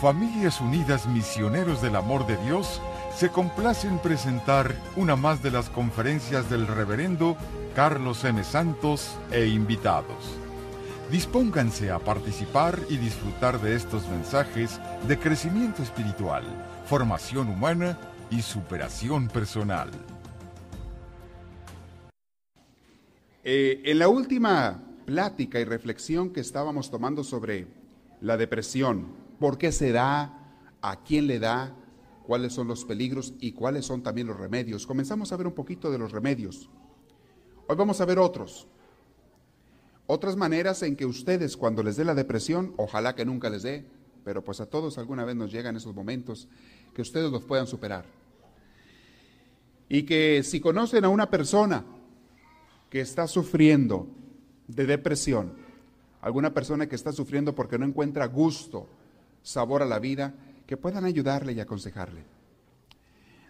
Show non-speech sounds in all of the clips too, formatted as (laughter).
Familias Unidas Misioneros del Amor de Dios se complace en presentar una más de las conferencias del reverendo Carlos M. Santos e invitados. Dispónganse a participar y disfrutar de estos mensajes de crecimiento espiritual, formación humana y superación personal. Eh, en la última plática y reflexión que estábamos tomando sobre la depresión, por qué se da, a quién le da, cuáles son los peligros y cuáles son también los remedios. Comenzamos a ver un poquito de los remedios. Hoy vamos a ver otros. Otras maneras en que ustedes cuando les dé la depresión, ojalá que nunca les dé, pero pues a todos alguna vez nos llegan esos momentos, que ustedes los puedan superar. Y que si conocen a una persona que está sufriendo de depresión, alguna persona que está sufriendo porque no encuentra gusto, sabor a la vida, que puedan ayudarle y aconsejarle.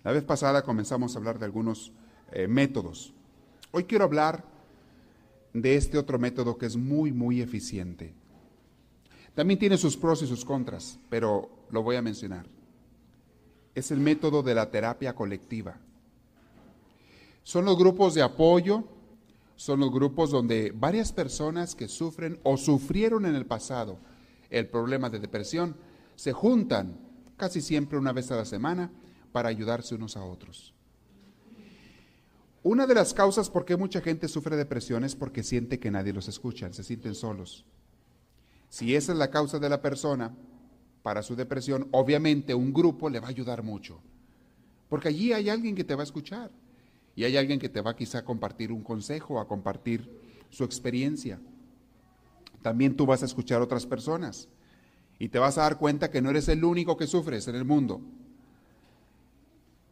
La vez pasada comenzamos a hablar de algunos eh, métodos. Hoy quiero hablar de este otro método que es muy, muy eficiente. También tiene sus pros y sus contras, pero lo voy a mencionar. Es el método de la terapia colectiva. Son los grupos de apoyo son los grupos donde varias personas que sufren o sufrieron en el pasado el problema de depresión se juntan casi siempre una vez a la semana para ayudarse unos a otros. Una de las causas por qué mucha gente sufre depresión es porque siente que nadie los escucha, se sienten solos. Si esa es la causa de la persona para su depresión, obviamente un grupo le va a ayudar mucho, porque allí hay alguien que te va a escuchar. Y hay alguien que te va quizá a compartir un consejo, a compartir su experiencia. También tú vas a escuchar a otras personas y te vas a dar cuenta que no eres el único que sufres en el mundo.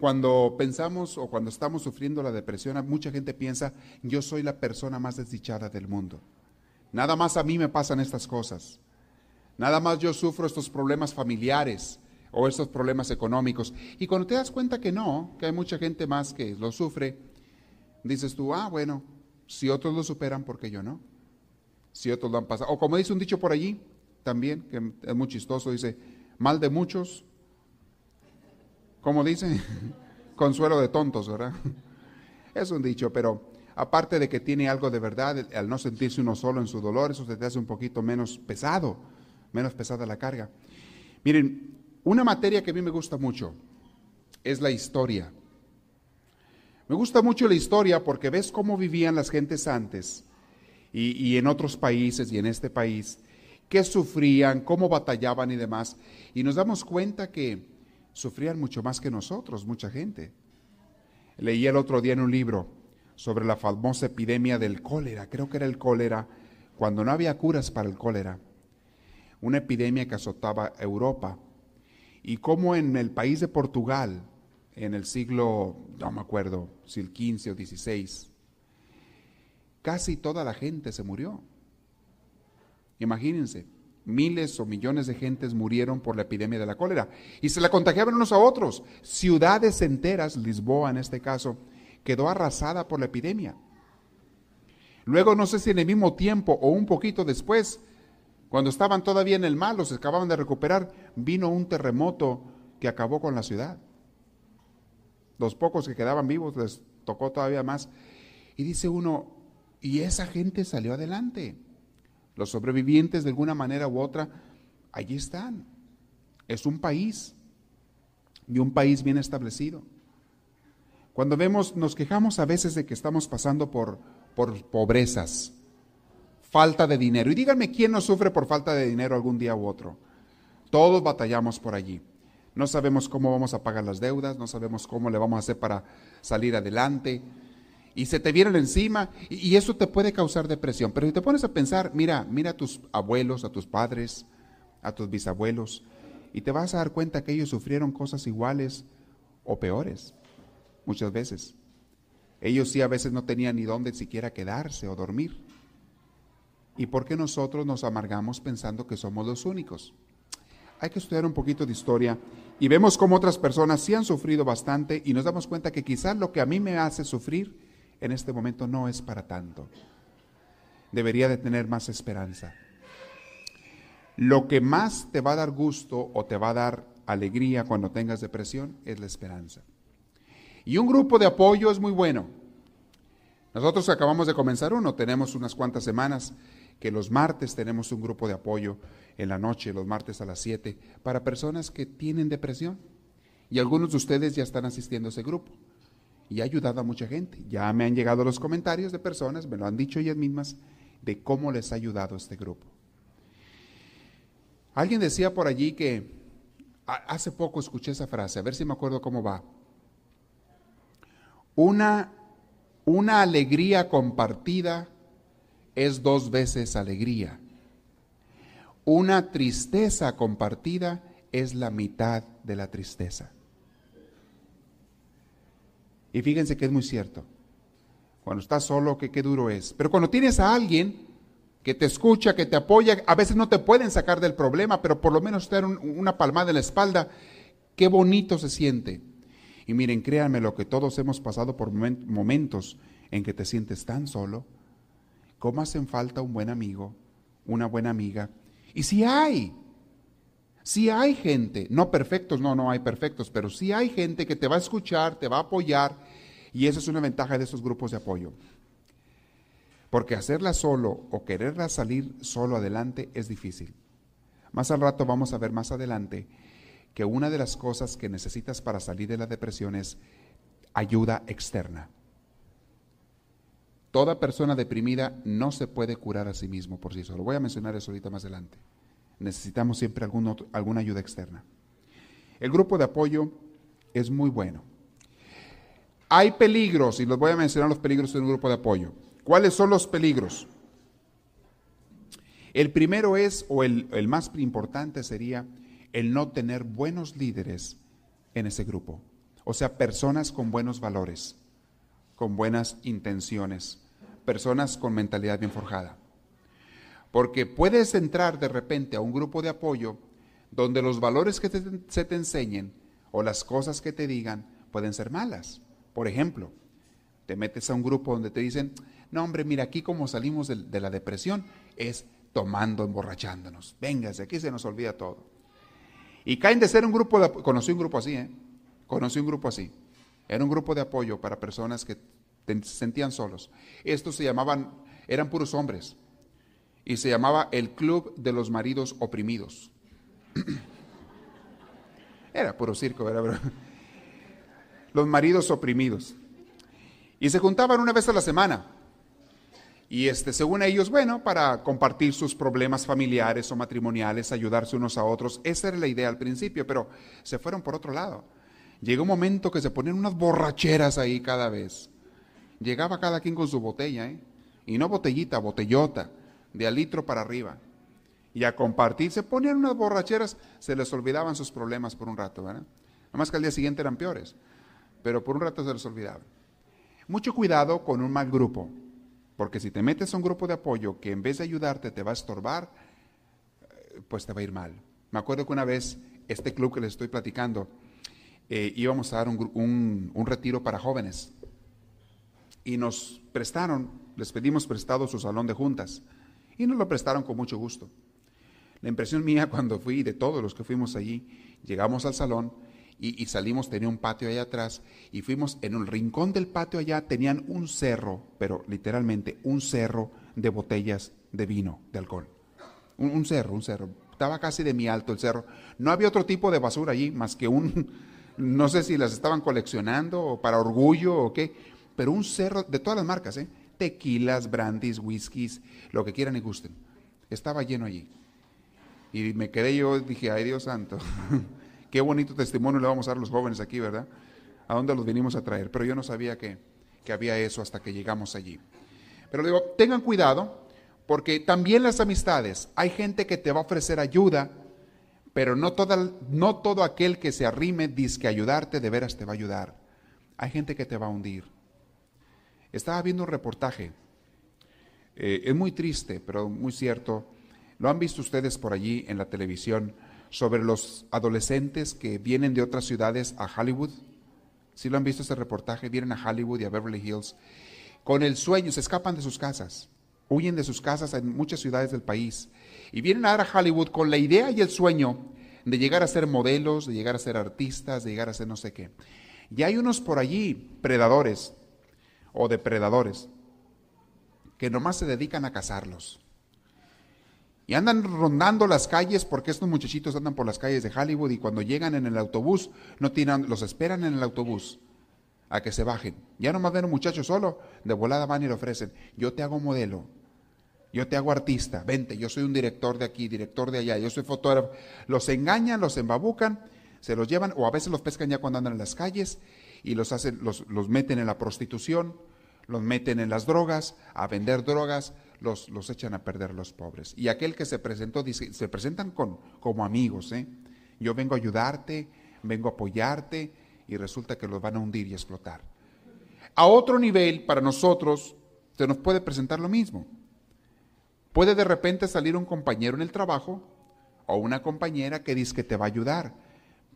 Cuando pensamos o cuando estamos sufriendo la depresión, mucha gente piensa, yo soy la persona más desdichada del mundo. Nada más a mí me pasan estas cosas. Nada más yo sufro estos problemas familiares, o estos problemas económicos. Y cuando te das cuenta que no, que hay mucha gente más que lo sufre, dices tú, ah, bueno, si otros lo superan, ¿por qué yo no? Si otros lo han pasado. O como dice un dicho por allí, también, que es muy chistoso, dice, mal de muchos, ¿cómo dice? (laughs) Consuelo de tontos, ¿verdad? (laughs) Es un dicho, pero aparte de que tiene algo de verdad, al no sentirse uno solo en su dolor, eso se te hace un poquito menos pesado, menos pesada la carga. Miren, una materia que a mí me gusta mucho es la historia. Me gusta mucho la historia porque ves cómo vivían las gentes antes y, en otros países y en este país, qué sufrían, cómo batallaban y demás. Y nos damos cuenta que sufrían mucho más que nosotros, mucha gente. Leí el otro día en un libro sobre la famosa epidemia del cólera, creo que era el cólera, cuando no había curas para el cólera. Una epidemia que azotaba Europa y cómo en el país de Portugal, en el siglo, no me acuerdo si el 15 o 16, casi toda la gente se murió. Imagínense, miles o millones de gentes murieron por la epidemia de la cólera y se la contagiaban unos a otros. Ciudades enteras, Lisboa en este caso, quedó arrasada por la epidemia. Luego, no sé si en el mismo tiempo o un poquito después, cuando estaban todavía en el mal, se acababan de recuperar, vino un terremoto que acabó con la ciudad. Los pocos que quedaban vivos les tocó todavía más. Y dice uno, y esa gente salió adelante. Los sobrevivientes de alguna manera u otra, allí están. Es un país y un país bien establecido. Cuando vemos, nos quejamos a veces de que estamos pasando por, por pobrezas, falta de dinero. Y díganme quién no sufre por falta de dinero algún día u otro. Todos batallamos por allí. No sabemos cómo vamos a pagar las deudas, no sabemos cómo le vamos a hacer para salir adelante. Y se te vienen encima y, eso te puede causar depresión. Pero si te pones a pensar, mira, mira a tus abuelos, a tus padres, a tus bisabuelos, y te vas a dar cuenta que ellos sufrieron cosas iguales o peores, muchas veces. Ellos sí a veces no tenían ni dónde siquiera quedarse o dormir. ¿Y por qué nosotros nos amargamos pensando que somos los únicos? Hay que estudiar un poquito de historia y vemos cómo otras personas sí han sufrido bastante y nos damos cuenta que quizás lo que a mí me hace sufrir en este momento no es para tanto. Debería de tener más esperanza. Lo que más te va a dar gusto o te va a dar alegría cuando tengas depresión es la esperanza. Y un grupo de apoyo es muy bueno. Nosotros acabamos de comenzar uno, tenemos unas cuantas semanas que los martes tenemos un grupo de apoyo en la noche, los martes a las 7, para personas que tienen depresión. Y algunos de ustedes ya están asistiendo a ese grupo. Y ha ayudado a mucha gente. Ya me han llegado los comentarios de personas, me lo han dicho ellas mismas, de cómo les ha ayudado este grupo. Alguien decía por allí que, hace poco escuché esa frase, a ver si me acuerdo cómo va. Una, una alegría compartida es dos veces alegría. Una tristeza compartida es la mitad de la tristeza. Y fíjense que es muy cierto. Cuando estás solo, que qué duro es. Pero cuando tienes a alguien que te escucha, que te apoya, a veces no te pueden sacar del problema, pero por lo menos te dan una palmada en la espalda, qué bonito se siente. Y miren, créanme lo que todos hemos pasado por momentos en que te sientes tan solo, cómo hacen falta un buen amigo, una buena amiga. Y si hay, si hay gente, no perfectos, no, no hay perfectos, pero si hay gente que te va a escuchar, te va a apoyar, y esa es una ventaja de esos grupos de apoyo. Porque hacerla solo o quererla salir solo adelante es difícil. Más al rato vamos a ver más adelante que una de las cosas que necesitas para salir de la depresión es ayuda externa. Toda persona deprimida no se puede curar a sí mismo por sí solo. Voy a mencionar eso ahorita más adelante. Necesitamos siempre alguna ayuda externa. El grupo de apoyo es muy bueno. Hay peligros, y los voy a mencionar los peligros de un grupo de apoyo. ¿Cuáles son los peligros? El primero es, o el, más importante sería, el no tener buenos líderes en ese grupo. O sea, personas con buenos valores, con buenas intenciones, personas con mentalidad bien forjada. Porque puedes entrar de repente a un grupo de apoyo donde los valores que se te enseñen o las cosas que te digan pueden ser malas. Por ejemplo, te metes a un grupo donde te dicen, no, hombre, mira, aquí como salimos de, la depresión es tomando, emborrachándonos. Véngase, aquí se nos olvida todo. Y caen de ser un grupo de conocí un grupo así, ¿eh? Conocí un grupo así. Era un grupo de apoyo para personas que se sentían solos. Estos se llamaban, eran puros hombres. Y se llamaba el Club de los Maridos Oprimidos. (clears throat) Era puro circo, ¿verdad? (laughs) Los maridos oprimidos. Y se juntaban una vez a la semana. Y este, según ellos, bueno, para compartir sus problemas familiares o matrimoniales, ayudarse unos a otros. Esa era la idea al principio, pero se fueron por otro lado. Llegó un momento que se ponían unas borracheras ahí cada vez. Llegaba cada quien con su botella, ¿eh? Y no botellita, botellota, de al litro para arriba. Y a compartir, se ponían unas borracheras, se les olvidaban sus problemas por un rato, ¿verdad? Nada más que al día siguiente eran peores, pero por un rato se les olvidaba. Mucho cuidado con un mal grupo. Porque si te metes a un grupo de apoyo que en vez de ayudarte te va a estorbar, eh, pues te va a ir mal. Me acuerdo que una vez este club que les estoy platicando, eh, íbamos a dar un, un, retiro para jóvenes y nos prestaron, les pedimos prestado su salón de juntas y nos lo prestaron con mucho gusto. La impresión mía (laughs) cuando fui, de todos los que fuimos allí, llegamos al salón y, salimos, tenía un patio allá atrás y fuimos en el rincón del patio allá, tenían un cerro, pero literalmente un cerro de botellas de vino, de alcohol. Un, cerro, un cerro. Estaba casi de mi alto el cerro. No había otro tipo de basura allí más que un, (laughs) no sé si las estaban coleccionando o para orgullo o qué, pero un cerro de todas las marcas, ¿eh? Tequilas, brandies, whiskies, lo que quieran y gusten. Estaba lleno allí. Y me quedé yo, dije, ay Dios santo. (laughs) Qué bonito testimonio le vamos a dar a los jóvenes aquí, ¿verdad? ¿A dónde los venimos a traer? Pero yo no sabía que, había eso hasta que llegamos allí. Pero digo, tengan cuidado, porque también las amistades, hay gente que te va a ofrecer ayuda, pero no, no todo aquel que se arrime que ayudarte de veras te va a ayudar. Hay gente que te va a hundir. Estaba viendo un reportaje, eh, es muy triste, pero muy cierto. Lo han visto ustedes por allí en la televisión sobre los adolescentes que vienen de otras ciudades a Hollywood. Si lo han visto ese reportaje, vienen a Hollywood y a Beverly Hills con el sueño, se escapan de sus casas, huyen de sus casas en muchas ciudades del país Y vienen a dar a Hollywood con la idea y el sueño de llegar a ser modelos, de llegar a ser artistas, de llegar a ser no sé qué. Y hay unos por allí, predadores o depredadores, que nomás se dedican a cazarlos. Y andan rondando las calles porque estos muchachitos andan por las calles de Hollywood y cuando llegan en el autobús, no tienen, los esperan en el autobús a que se bajen. Ya nomás ven un muchacho solo, de volada van y le ofrecen, yo te hago modelo, yo te hago artista, vente, yo soy un director de aquí, director de allá, yo soy fotógrafo. Los engañan, los embabucan, se los llevan, o a veces los pescan ya cuando andan en las calles y los, hacen, los, los meten en la prostitución, los meten en las drogas, a vender drogas, los, los echan a perder los pobres. Y aquel que se presentó, dice, se presentan con, como amigos, ¿eh? Yo vengo a ayudarte, vengo a apoyarte, y resulta que los van a hundir y explotar. A otro nivel, para nosotros, se nos puede presentar lo mismo. Puede de repente salir un compañero en el trabajo o una compañera que dice que te va a ayudar,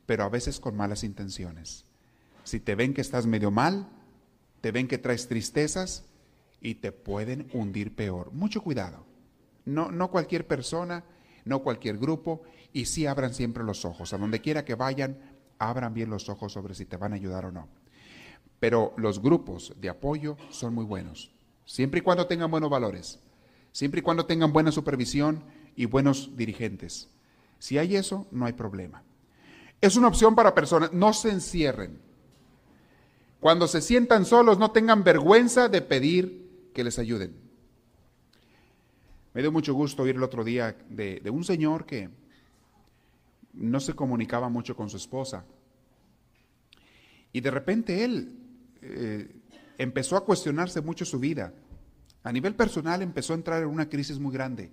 pero a veces con malas intenciones. Si te ven que estás medio mal, te ven que traes tristezas y te pueden hundir peor. Mucho cuidado. No, no cualquier persona, no cualquier grupo, y sí abran siempre los ojos. A donde quiera que vayan, abran bien los ojos sobre si te van a ayudar o no. Pero los grupos de apoyo son muy buenos, siempre y cuando tengan buenos valores siempre y cuando tengan buena supervisión y buenos dirigentes. Si hay eso, no hay problema. Es una opción para personas, no se encierren. Cuando se sientan solos, no tengan vergüenza de pedir que les ayuden. Me dio mucho gusto oír el otro día de, un señor que no se comunicaba mucho con su esposa. Y de repente él eh, empezó a cuestionarse mucho su vida. A nivel personal empezó a entrar en una crisis muy grande.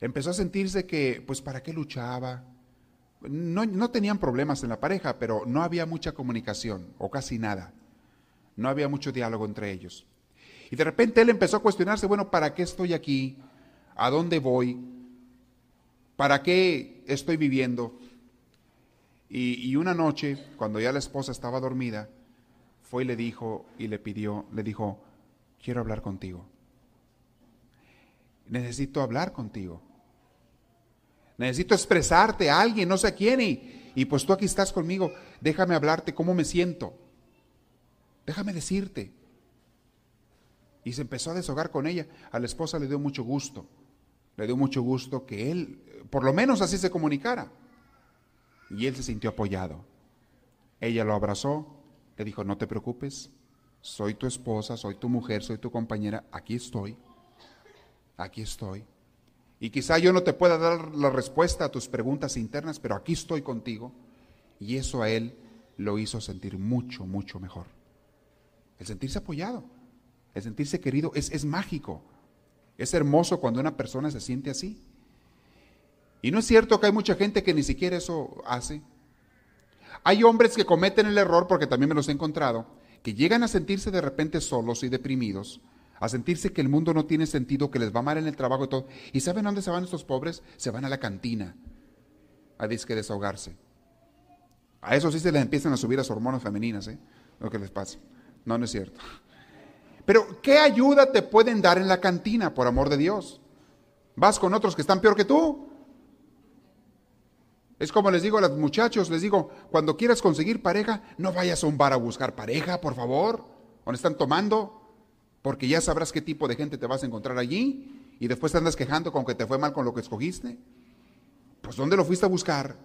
Empezó a sentirse que, pues, ¿para qué luchaba? No, no tenían problemas en la pareja, pero no había mucha comunicación, o casi nada. No había mucho diálogo entre ellos. Y de repente él empezó a cuestionarse, bueno, ¿para qué estoy aquí? ¿A dónde voy? ¿Para qué estoy viviendo? Y, y, una noche, cuando ya la esposa estaba dormida, fue y le dijo y le pidió, le dijo, quiero hablar contigo. Necesito hablar contigo. Necesito expresarte a alguien, no sé a quién, y, y pues tú aquí estás conmigo. Déjame hablarte cómo me siento. Déjame decirte. Y se empezó a deshogar con ella. A la esposa le dio mucho gusto. Le dio mucho gusto que él, por lo menos así se comunicara. Y él se sintió apoyado. Ella lo abrazó, le dijo, no te preocupes, soy tu esposa, soy tu mujer, soy tu compañera, aquí estoy, aquí estoy. Y quizá yo no te pueda dar la respuesta a tus preguntas internas, pero aquí estoy contigo. Y eso a él lo hizo sentir mucho, mucho mejor. El sentirse apoyado, el sentirse querido, es, es mágico. Es hermoso cuando una persona se siente así. Y no es cierto que hay mucha gente que ni siquiera eso hace. Hay hombres que cometen el error, porque también me los he encontrado, que llegan a sentirse de repente solos y deprimidos, a sentirse que el mundo no tiene sentido, que les va mal en el trabajo y todo. ¿Y saben dónde se van estos pobres? Se van a la cantina a disque desahogarse. A eso sí se les empiezan a subir las hormonas femeninas, ¿eh? Lo que les pasa. No, no es cierto. Pero, ¿qué ayuda te pueden dar en la cantina, por amor de Dios? ¿Vas con otros que están peor que tú? Es como les digo a los muchachos, les digo, cuando quieras conseguir pareja, no vayas a un bar a buscar pareja, por favor, donde están tomando, porque ya sabrás qué tipo de gente te vas a encontrar allí y después te andas quejando con que te fue mal con lo que escogiste. Pues ¿dónde lo fuiste a buscar?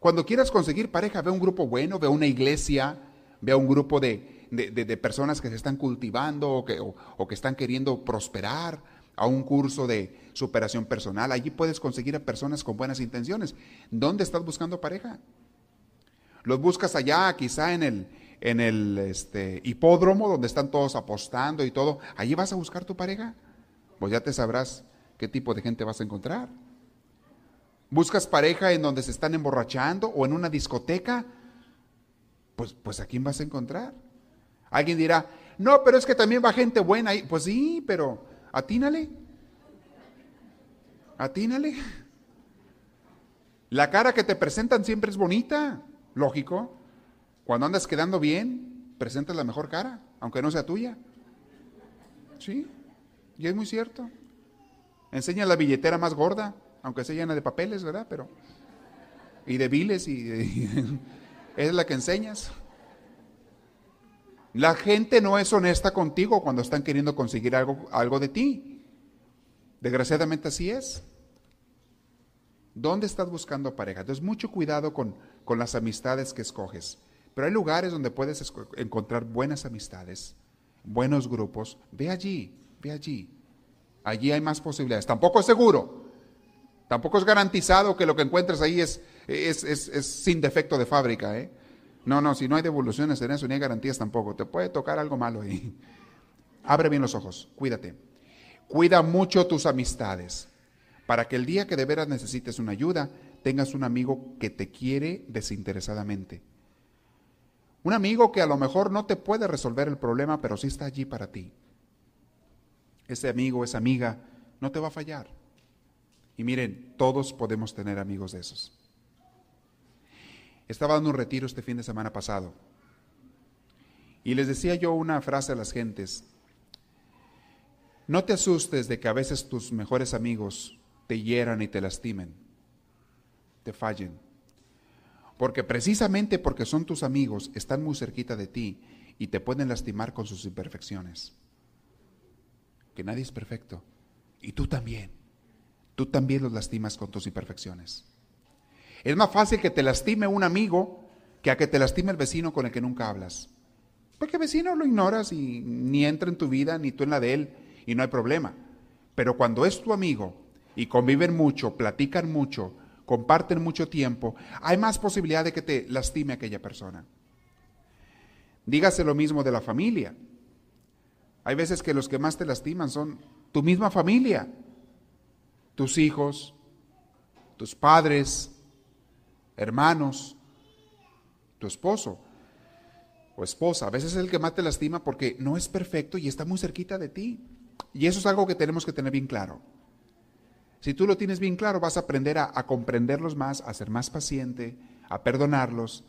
Cuando quieras conseguir pareja, ve un grupo bueno, ve una iglesia, ve un grupo de, de, personas que se están cultivando o que, o que están queriendo prosperar, a un curso de superación personal. Allí puedes conseguir a personas con buenas intenciones. ¿Dónde estás buscando pareja? Los buscas allá, quizá en el, en el este, hipódromo, donde están todos apostando y todo. Allí vas a buscar tu pareja. Pues ya te sabrás qué tipo de gente vas a encontrar. ¿Buscas pareja en donde se están emborrachando o en una discoteca? Pues, pues a quién vas a encontrar. Alguien dirá, no, pero es que también va gente buena ahí. Pues sí, pero Atínale. Atínale. La cara que te presentan siempre es bonita, lógico. Cuando andas quedando bien, presentas la mejor cara, aunque no sea tuya. ¿Sí? Y es muy cierto. Enseña la billetera más gorda, aunque sea llena de papeles, ¿verdad? Pero y de viles y, (laughs) es la que enseñas. La gente no es honesta contigo cuando están queriendo conseguir algo, algo de ti. Desgraciadamente así es. ¿Dónde estás buscando pareja? Entonces, mucho cuidado con, con las amistades que escoges. Pero hay lugares donde puedes encontrar buenas amistades, buenos grupos. Ve allí, ve allí. Allí hay más posibilidades. Tampoco es seguro. Tampoco es garantizado que lo que encuentres ahí es, es, es, sin defecto de fábrica. ¿eh? No, no, si no hay devoluciones en eso, ni hay garantías tampoco. Te puede tocar algo malo ahí. (laughs) Abre bien los ojos, cuídate. Cuida mucho tus amistades para que el día que de veras necesites una ayuda, tengas un amigo que te quiere desinteresadamente. Un amigo que a lo mejor no te puede resolver el problema, pero sí está allí para ti. Ese amigo, esa amiga, no te va a fallar. Y miren, todos podemos tener amigos de esos. Estaba dando un retiro este fin de semana pasado. Y les decía yo una frase a las gentes. No te asustes de que a veces tus mejores amigos te hieran y te lastimen, te fallen. Porque precisamente porque son tus amigos, están muy cerquita de ti y te pueden lastimar con sus imperfecciones. Que nadie es perfecto. Y tú también. Tú también los lastimas con tus imperfecciones. Es más fácil que te lastime un amigo que a que te lastime el vecino con el que nunca hablas. Porque vecino lo ignoras y ni entra en tu vida, ni tú en la de él, y no hay problema. Pero cuando es tu amigo y conviven mucho, platican mucho, comparten mucho tiempo, hay más posibilidad de que te lastime aquella persona. Dígase lo mismo de la familia. Hay veces que los que más te lastiman son tu misma familia, tus hijos, tus padres, hermanos, tu esposo o esposa. A veces es el que más te lastima porque no es perfecto y está muy cerquita de ti. Y eso es algo que tenemos que tener bien claro. Si tú lo tienes bien claro, vas a aprender a, comprenderlos más, a ser más paciente, a perdonarlos,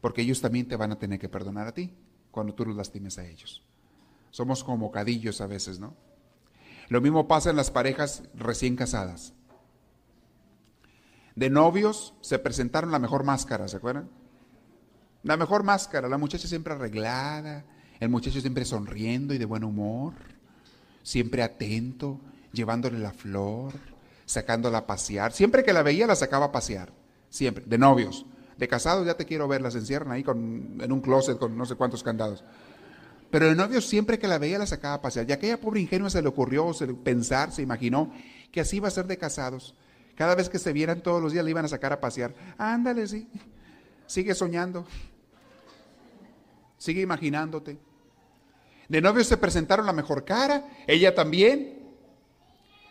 porque ellos también te van a tener que perdonar a ti cuando tú los lastimes a ellos. Somos como cadillos a veces, ¿no? Lo mismo pasa en las parejas recién casadas. De novios se presentaron la mejor máscara, ¿se acuerdan? La mejor máscara, la muchacha siempre arreglada, el muchacho siempre sonriendo y de buen humor, siempre atento, llevándole la flor, sacándola a pasear. Siempre que la veía la sacaba a pasear. Siempre. De novios. De casados ya te quiero ver, las encierran ahí con, en un closet con no sé cuántos candados. Pero de novios siempre que la veía la sacaba a pasear. Y aquella pobre ingenua se le ocurrió se pensar, se imaginó que así iba a ser de casados. Cada vez que se vieran todos los días le iban a sacar a pasear. Ándale, sí. Sigue soñando. Sigue imaginándote. De novios se presentaron la mejor cara, ella también.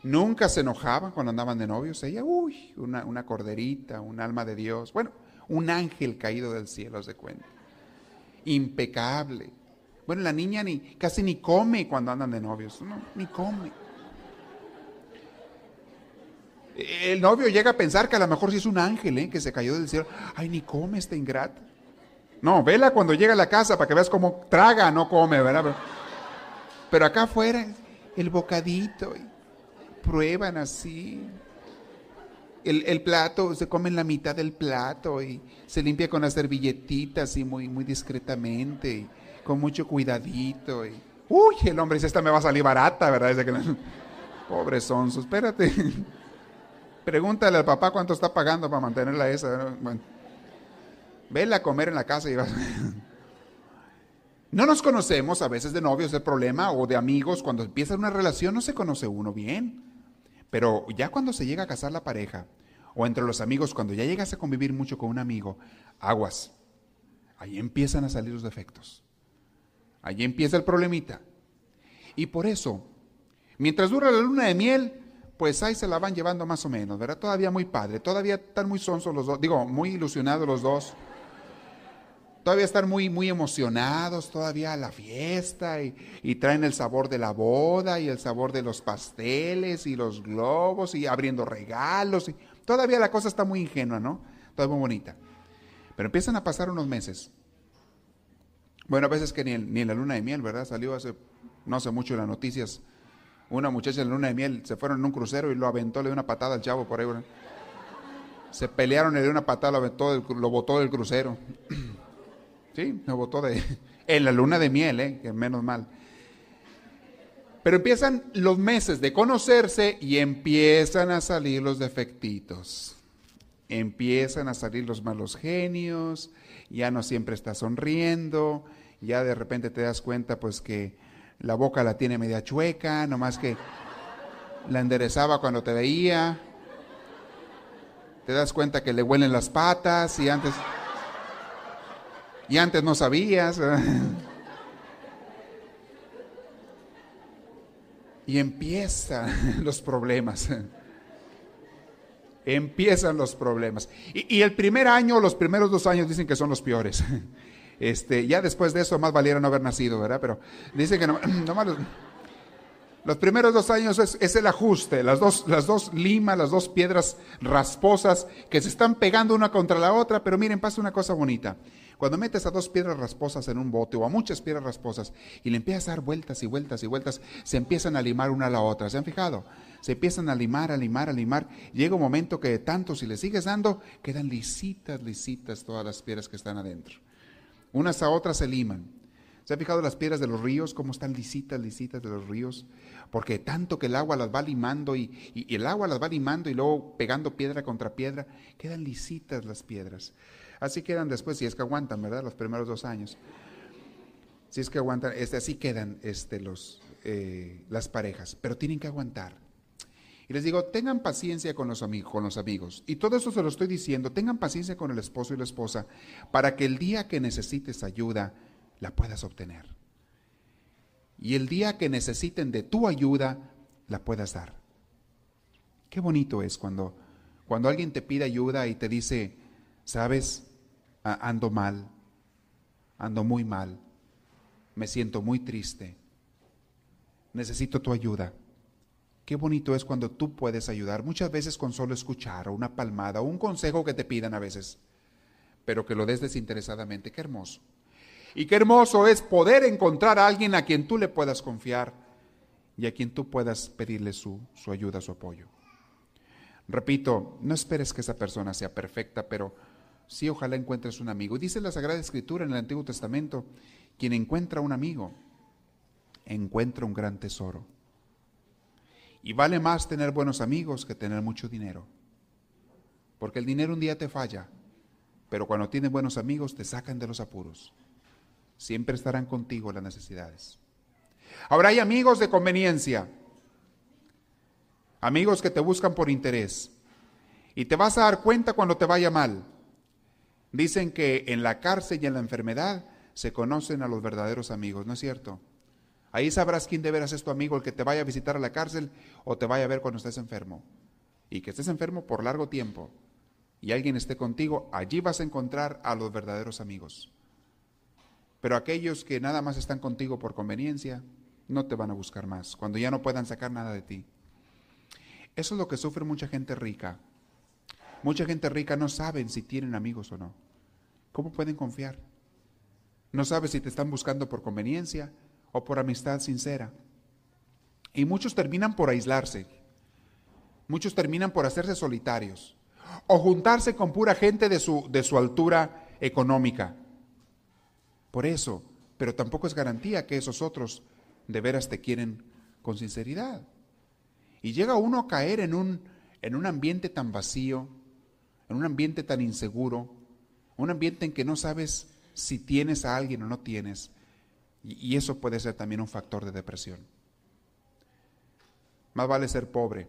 Nunca se enojaban cuando andaban de novios. Ella, uy, una, corderita, un alma de Dios. Bueno, un ángel caído del cielo, se cuenta. Impecable. Bueno, la niña ni, casi ni come cuando andan de novios. No, ni come. El novio llega a pensar que a lo mejor sí es un ángel, ¿eh? que se cayó del cielo. Ay, ni come esta ingrata. No, vela cuando llega a la casa para que veas cómo traga, no come, ¿verdad? Pero, pero acá afuera, el bocadito prueban así. El, plato, se comen la mitad del plato y se limpia con las servilletitas y muy, muy discretamente, con mucho cuidadito. Y, uy, el hombre dice, esta me va a salir barata, ¿verdad? que (laughs) Pobre sonso, espérate. (laughs) Pregúntale al papá cuánto está pagando para mantenerla esa. Vela a comer en la casa y vas... (laughs) No nos conocemos a veces de novios, el problema, o de amigos. Cuando empieza una relación no se conoce uno bien. Pero ya cuando se llega a casar la pareja, o entre los amigos, cuando ya llegas a convivir mucho con un amigo, aguas. Ahí empiezan a salir los defectos. Ahí empieza el problemita. Y por eso, mientras dura la luna de miel, pues ahí se la van llevando más o menos, ¿verdad? Todavía muy padre, todavía están muy sonsos los dos, digo, muy ilusionados los dos todavía están muy, muy emocionados todavía a la fiesta y, traen el sabor de la boda y el sabor de los pasteles y los globos y abriendo regalos. Y, todavía la cosa está muy ingenua, ¿no? Todo muy bonita. Pero empiezan a pasar unos meses. Bueno, a veces que ni, ni en la luna de miel, ¿verdad? Salió hace, no hace mucho en las noticias Una muchacha en la luna de miel se fueron en un crucero y lo aventó, le dio una patada al chavo por ahí. Se pelearon, le dio una patada, lo botó del crucero. Sí, lo botó de, (laughs) en la luna de miel, ¿eh? que menos mal. Pero empiezan los meses de conocerse y empiezan a salir los defectitos. Empiezan a salir los malos genios, ya no siempre está sonriendo, ya de repente te das cuenta pues que la boca la tiene media chueca, nomás que la enderezaba cuando te veía. Te das cuenta que le huelen las patas y antes y antes no sabías. Y empiezan los problemas. Empiezan los problemas. Y, el primer año, los primeros dos años dicen que son los peores. Este, ya después de eso más valiera no haber nacido, ¿verdad? Pero dicen que no, (clears throat) los, primeros dos años es, el ajuste, las dos, las dos limas, las dos piedras rasposas que se están pegando una contra la otra, pero miren, pasa una cosa bonita. Cuando metes a dos piedras rasposas en un bote o a muchas piedras rasposas y le empiezas a dar vueltas y vueltas y vueltas, se empiezan a limar una a la otra. ¿Se han fijado? Se empiezan a limar, a limar, a limar. Llega un momento que de tanto si le sigues dando, quedan lisitas, lisitas todas las piedras que están adentro. Unas a otras se liman. ¿Se han fijado las piedras de los ríos, cómo están lisitas, lisitas de los ríos? Porque tanto que el agua las va limando y, y, el agua las va limando y luego pegando piedra contra piedra, quedan lisitas las piedras. Así quedan después, si es que aguantan, ¿verdad? Los primeros dos años. Si es que aguantan, este, así quedan este, los, eh, las parejas, pero tienen que aguantar. Y les digo, tengan paciencia con los, amigos, con los amigos. Y todo eso se lo estoy diciendo, tengan paciencia con el esposo y la esposa para que el día que necesites ayuda, la puedas obtener. Y el día que necesiten de tu ayuda, la puedas dar. Qué bonito es cuando, cuando alguien te pide ayuda y te dice, sabes, ando mal, ando muy mal, me siento muy triste, necesito tu ayuda. Qué bonito es cuando tú puedes ayudar, muchas veces con solo escuchar o una palmada o un consejo que te pidan a veces, pero que lo des desinteresadamente. Qué hermoso. Y qué hermoso es poder encontrar a alguien a quien tú le puedas confiar y a quien tú puedas pedirle su, su ayuda, su apoyo. Repito, no esperes que esa persona sea perfecta, pero sí ojalá encuentres un amigo. Dice la Sagrada Escritura en el Antiguo Testamento, quien encuentra un amigo, encuentra un gran tesoro. Y vale más tener buenos amigos que tener mucho dinero. Porque el dinero un día te falla, pero cuando tienes buenos amigos te sacan de los apuros. Siempre estarán contigo las necesidades. Ahora hay amigos de conveniencia, amigos que te buscan por interés. Y te vas a dar cuenta cuando te vaya mal. Dicen que en la cárcel y en la enfermedad se conocen a los verdaderos amigos, ¿no es cierto? Ahí sabrás quién de veras es tu amigo, el que te vaya a visitar a la cárcel o te vaya a ver cuando estés enfermo. Y que estés enfermo por largo tiempo y alguien esté contigo, allí vas a encontrar a los verdaderos amigos. Pero aquellos que nada más están contigo por conveniencia, no te van a buscar más, cuando ya no puedan sacar nada de ti. Eso es lo que sufre mucha gente rica. Mucha gente rica no saben si tienen amigos o no. ¿Cómo pueden confiar? No sabes si te están buscando por conveniencia o por amistad sincera. Y muchos terminan por aislarse. Muchos terminan por hacerse solitarios o juntarse con pura gente de su, de su altura económica. Por eso, pero tampoco es garantía que esos otros de veras te quieren con sinceridad. Y llega uno a caer en un, en un ambiente tan vacío, en un ambiente tan inseguro, un ambiente en que no sabes si tienes a alguien o no tienes. Y, eso puede ser también un factor de depresión. Más vale ser pobre.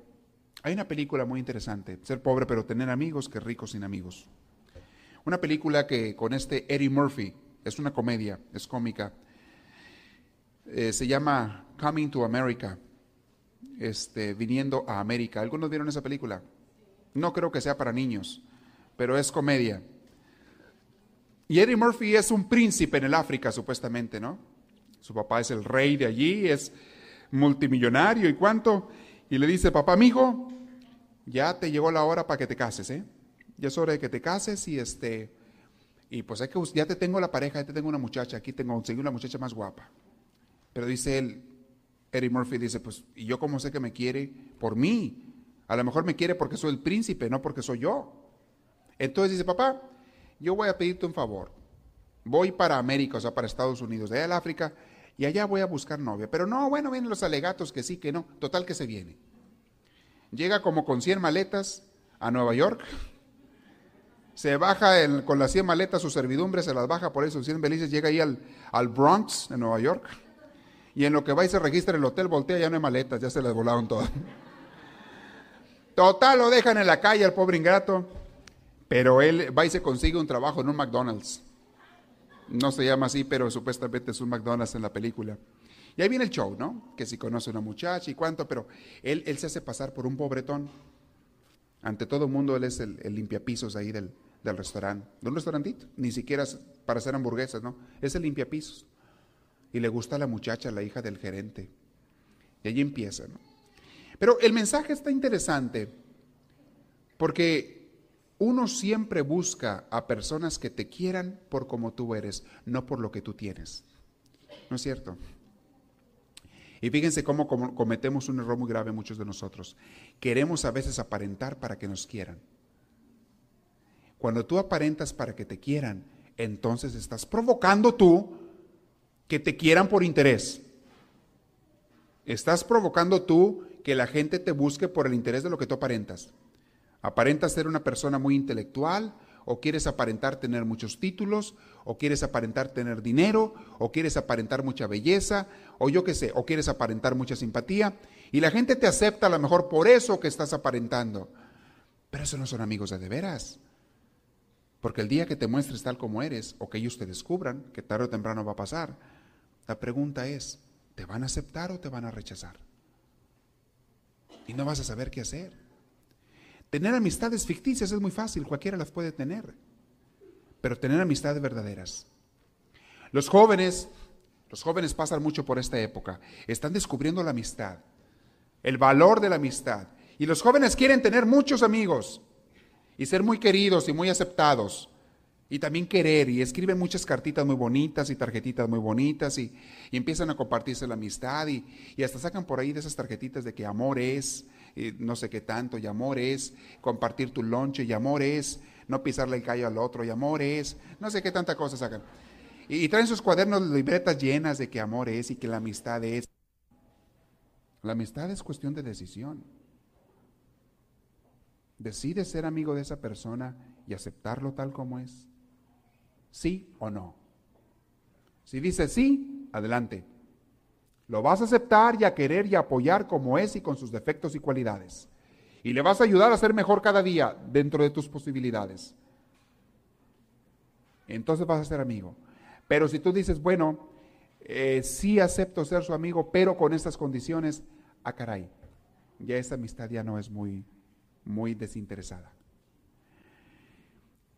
Hay una película muy interesante, ser pobre pero tener amigos que ricos sin amigos. Una película que con este Eddie Murphy, es una comedia, es cómica, eh, se llama Coming to America, este, viniendo a América. ¿Algunos vieron esa película? No creo que sea para niños, pero es comedia. Y Eddie Murphy es un príncipe en el África, supuestamente, ¿no? Su papá es el rey de allí, es multimillonario y cuánto. Y le dice, papá, amigo, ya te llegó la hora para que te cases, ¿eh? Ya es hora de que te cases y este, y pues es que ya te tengo la pareja, ya te tengo una muchacha, aquí tengo, conseguí una muchacha más guapa. Pero dice él, Eddie Murphy dice, pues, ¿y yo cómo sé que me quiere? Por mí. A lo mejor me quiere porque soy el príncipe, no porque soy yo. Entonces dice, papá, yo voy a pedirte un favor. Voy para América, o sea, para Estados Unidos, de allá al África, y allá voy a buscar novia. Pero no, bueno, vienen los alegatos que sí, que no. Total que se viene. Llega como con 100 maletas a Nueva York. Se baja con las 100 maletas, su servidumbre se las baja por eso, 100 belices. Llega ahí al, Bronx, en Nueva York. Y en lo que va y se registra en el hotel, voltea, ya no hay maletas, ya se las volaron todas. Total, lo dejan en la calle al pobre ingrato. Pero él va y se consigue un trabajo en un McDonald's. No se llama así, pero supuestamente es un McDonald's en la película. Y ahí viene el show, ¿no? Que si conoce a una muchacha y cuánto, pero él, él se hace pasar por un pobretón. Ante todo el mundo, él es el, limpiapisos ahí del, del restaurante, de un restaurantito, ni siquiera para hacer hamburguesas, ¿no? Es el limpiapisos. Y le gusta a la muchacha, la hija del gerente. Y allí empieza, ¿no? Pero el mensaje está interesante porque uno siempre busca a personas que te quieran por como tú eres, no por lo que tú tienes. ¿No es cierto? Y fíjense cómo cometemos un error muy grave muchos de nosotros. Queremos a veces aparentar para que nos quieran. Cuando tú aparentas para que te quieran, entonces estás provocando tú que te quieran por interés. Estás provocando tú que la gente te busque por el interés de lo que tú aparentas. ¿Aparentas ser una persona muy intelectual? ¿O quieres aparentar tener muchos títulos? ¿O quieres aparentar tener dinero? ¿O quieres aparentar mucha belleza? ¿O yo qué sé? ¿O quieres aparentar mucha simpatía? Y la gente te acepta a lo mejor por eso que estás aparentando. Pero eso no son amigos de de veras. Porque el día que te muestres tal como eres, o que ellos te descubran, que tarde o temprano va a pasar, la pregunta es, ¿te van a aceptar o te van a rechazar? Y no vas a saber qué hacer. Tener amistades ficticias es muy fácil, cualquiera las puede tener, pero tener amistades verdaderas. Los jóvenes, los jóvenes pasan mucho por esta época, están descubriendo la amistad, el valor de la amistad. Y los jóvenes quieren tener muchos amigos y ser muy queridos y muy aceptados. Y también querer, y escriben muchas cartitas muy bonitas y tarjetitas muy bonitas, y, empiezan a compartirse la amistad, y, y, hasta sacan por ahí de esas tarjetitas de que amor es, no sé qué tanto, y amor es compartir tu lonche, y amor es no pisarle el callo al otro, y amor es, no sé qué tanta cosa sacan. Y, traen sus cuadernos, libretas llenas de que amor es y que la amistad es. La amistad es cuestión de decisión. Decide ser amigo de esa persona y aceptarlo tal como es. ¿Sí o no? Si dice sí, adelante. Lo vas a aceptar y a querer y a apoyar como es y con sus defectos y cualidades. Y le vas a ayudar a ser mejor cada día dentro de tus posibilidades. Entonces vas a ser amigo. Pero si tú dices, bueno, eh, sí acepto ser su amigo, pero con estas condiciones, a ah, caray, ya esa amistad ya no es muy, muy desinteresada.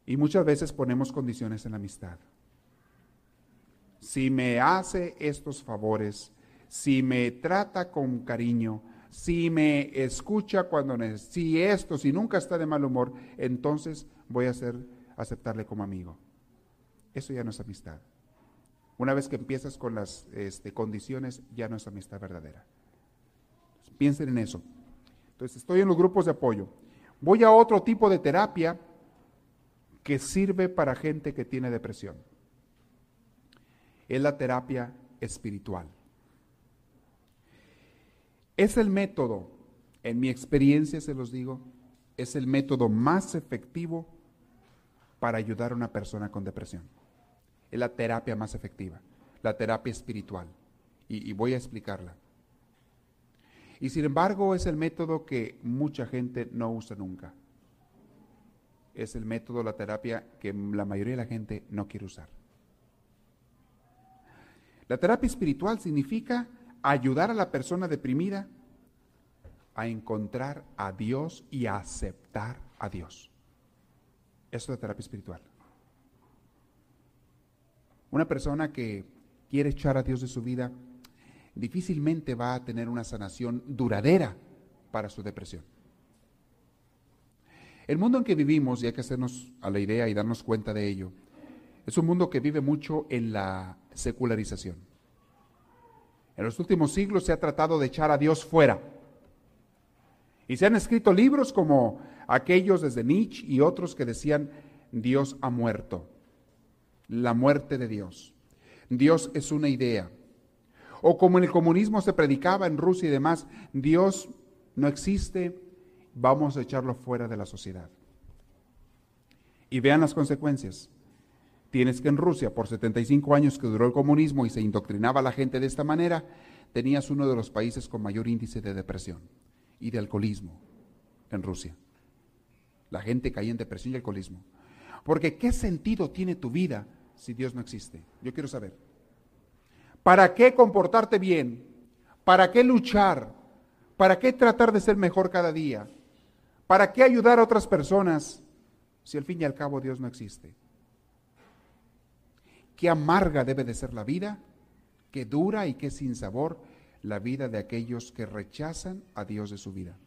Y muchas veces ponemos condiciones en la amistad. Si me hace estos favores, si me trata con cariño, si me escucha cuando necesita, si esto, si nunca está de mal humor, entonces voy a hacer, aceptarle como amigo. Eso ya no es amistad. Una vez que empiezas con las este, condiciones, ya no es amistad verdadera. piensen en eso. Entonces, estoy en los grupos de apoyo. Voy a otro tipo de terapia que sirve para gente que tiene depresión. Es la terapia espiritual. Es el método, en mi experiencia se los digo, es el método más efectivo para ayudar a una persona con depresión. Es la terapia más efectiva, la terapia espiritual. Y, y, voy a explicarla. Y sin embargo es el método que mucha gente no usa nunca. Es el método, la terapia que la mayoría de la gente no quiere usar. La terapia espiritual significa ayudar a la persona deprimida a encontrar a Dios y a aceptar a Dios. Eso es la terapia espiritual. Una persona que quiere echar a Dios de su vida difícilmente va a tener una sanación duradera para su depresión. El mundo en que vivimos, y hay que hacernos a la idea y darnos cuenta de ello, es un mundo que vive mucho en la secularización. En los últimos siglos se ha tratado de echar a Dios fuera. Y se han escrito libros como aquellos desde Nietzsche y otros que decían, Dios ha muerto. La muerte de Dios. Dios es una idea. O como en el comunismo se predicaba en Rusia y demás, Dios no existe, vamos a echarlo fuera de la sociedad. Y vean las consecuencias. Tienes que en Rusia, por 75 años que duró el comunismo y se indoctrinaba a la gente de esta manera, tenías uno de los países con mayor índice de depresión y de alcoholismo en Rusia. La gente caía en depresión y alcoholismo. Porque ¿qué sentido tiene tu vida si Dios no existe? Yo quiero saber. ¿Para qué comportarte bien? ¿Para qué luchar? ¿Para qué tratar de ser mejor cada día? ¿Para qué ayudar a otras personas si al fin y al cabo Dios no existe? Qué amarga debe de ser la vida, qué dura y qué sin sabor la vida de aquellos que rechazan a Dios de su vida.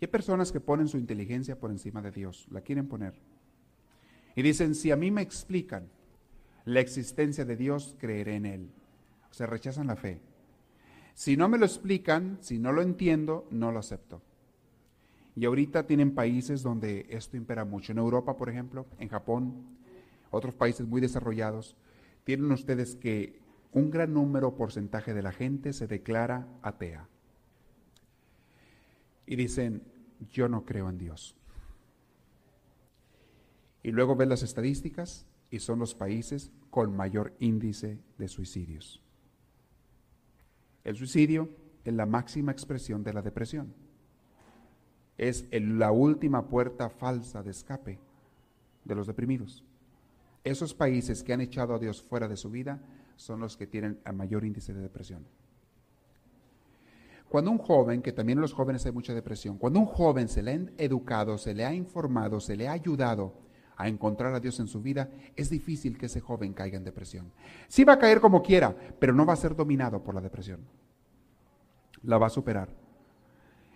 Y hay personas que ponen su inteligencia por encima de Dios, la quieren poner. Y dicen, si a mí me explican la existencia de Dios, creeré en Él. O sea, rechazan la fe. Si no me lo explican, si no lo entiendo, no lo acepto. Y ahorita tienen países donde esto impera mucho. En Europa, por ejemplo, en Japón, otros países muy desarrollados, tienen ustedes que un gran número porcentaje de la gente se declara atea. Y dicen, yo no creo en Dios. Y luego ven las estadísticas y son los países con mayor índice de suicidios. El suicidio es la máxima expresión de la depresión. Es la última puerta falsa de escape de los deprimidos. Esos países que han echado a Dios fuera de su vida son los que tienen el mayor índice de depresión. Cuando un joven, que también en los jóvenes hay mucha depresión, cuando un joven se le ha educado, se le ha informado, se le ha ayudado a encontrar a Dios en su vida, es difícil que ese joven caiga en depresión. Sí va a caer como quiera, pero no va a ser dominado por la depresión. La va a superar.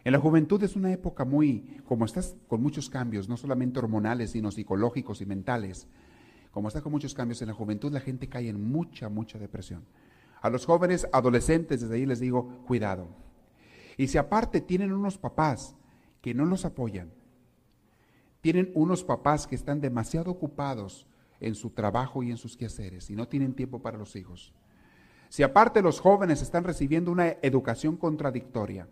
En la juventud es una época muy, como estás con muchos cambios, no solamente hormonales, sino psicológicos y mentales, como está con muchos cambios en la juventud, la gente cae en mucha, mucha depresión. A los jóvenes, adolescentes, desde ahí les digo, cuidado. Y si aparte tienen unos papás que no los apoyan, tienen unos papás que están demasiado ocupados en su trabajo y en sus quehaceres y no tienen tiempo para los hijos. Si aparte los jóvenes están recibiendo una educación contradictoria,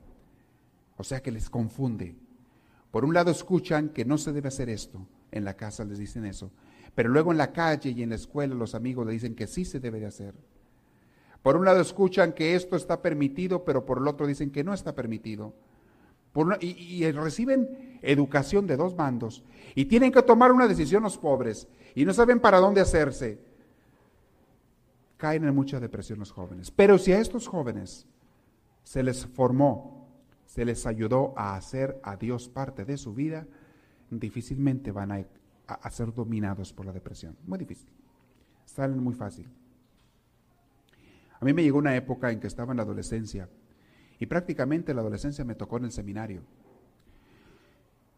o sea que les confunde. Por un lado escuchan que no se debe hacer esto, en la casa les dicen eso, pero luego en la calle y en la escuela los amigos le dicen que sí se debe de hacer. Por un lado escuchan que esto está permitido, pero por el otro dicen que no está permitido. y, reciben educación de dos bandos y tienen que tomar una decisión los pobres y no saben para dónde hacerse. Caen en mucha depresión los jóvenes. Pero si a estos jóvenes se les formó, se les ayudó a hacer a Dios parte de su vida, difícilmente van a a, ser dominados por la depresión. Muy difícil. Salen muy fácil. A mí me llegó una época en que estaba en la adolescencia y prácticamente la adolescencia me tocó en el seminario.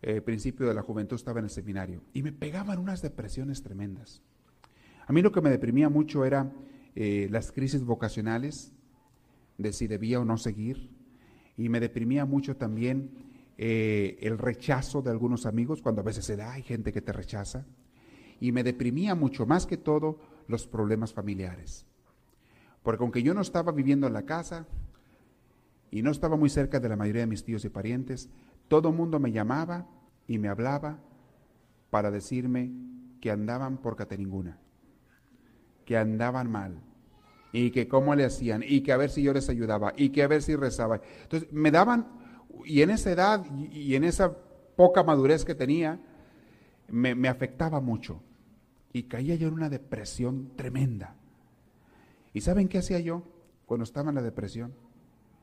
El principio de la juventud estaba en el seminario y me pegaban unas depresiones tremendas. A mí lo que me deprimía mucho era eh, las crisis vocacionales, de si debía o no seguir, y me deprimía mucho también eh, el rechazo de algunos amigos, cuando a veces se da, hay gente que te rechaza, y me deprimía mucho más que todo los problemas familiares. Porque aunque yo no estaba viviendo en la casa y no estaba muy cerca de la mayoría de mis tíos y parientes, todo el mundo me llamaba y me hablaba para decirme que andaban por ninguna, que andaban mal, y que cómo le hacían, y que a ver si yo les ayudaba, y que a ver si rezaba. Entonces me daban y en esa edad y en esa poca madurez que tenía, me, afectaba mucho. Y caía yo en una depresión tremenda. ¿Y saben qué hacía yo cuando estaba en la depresión?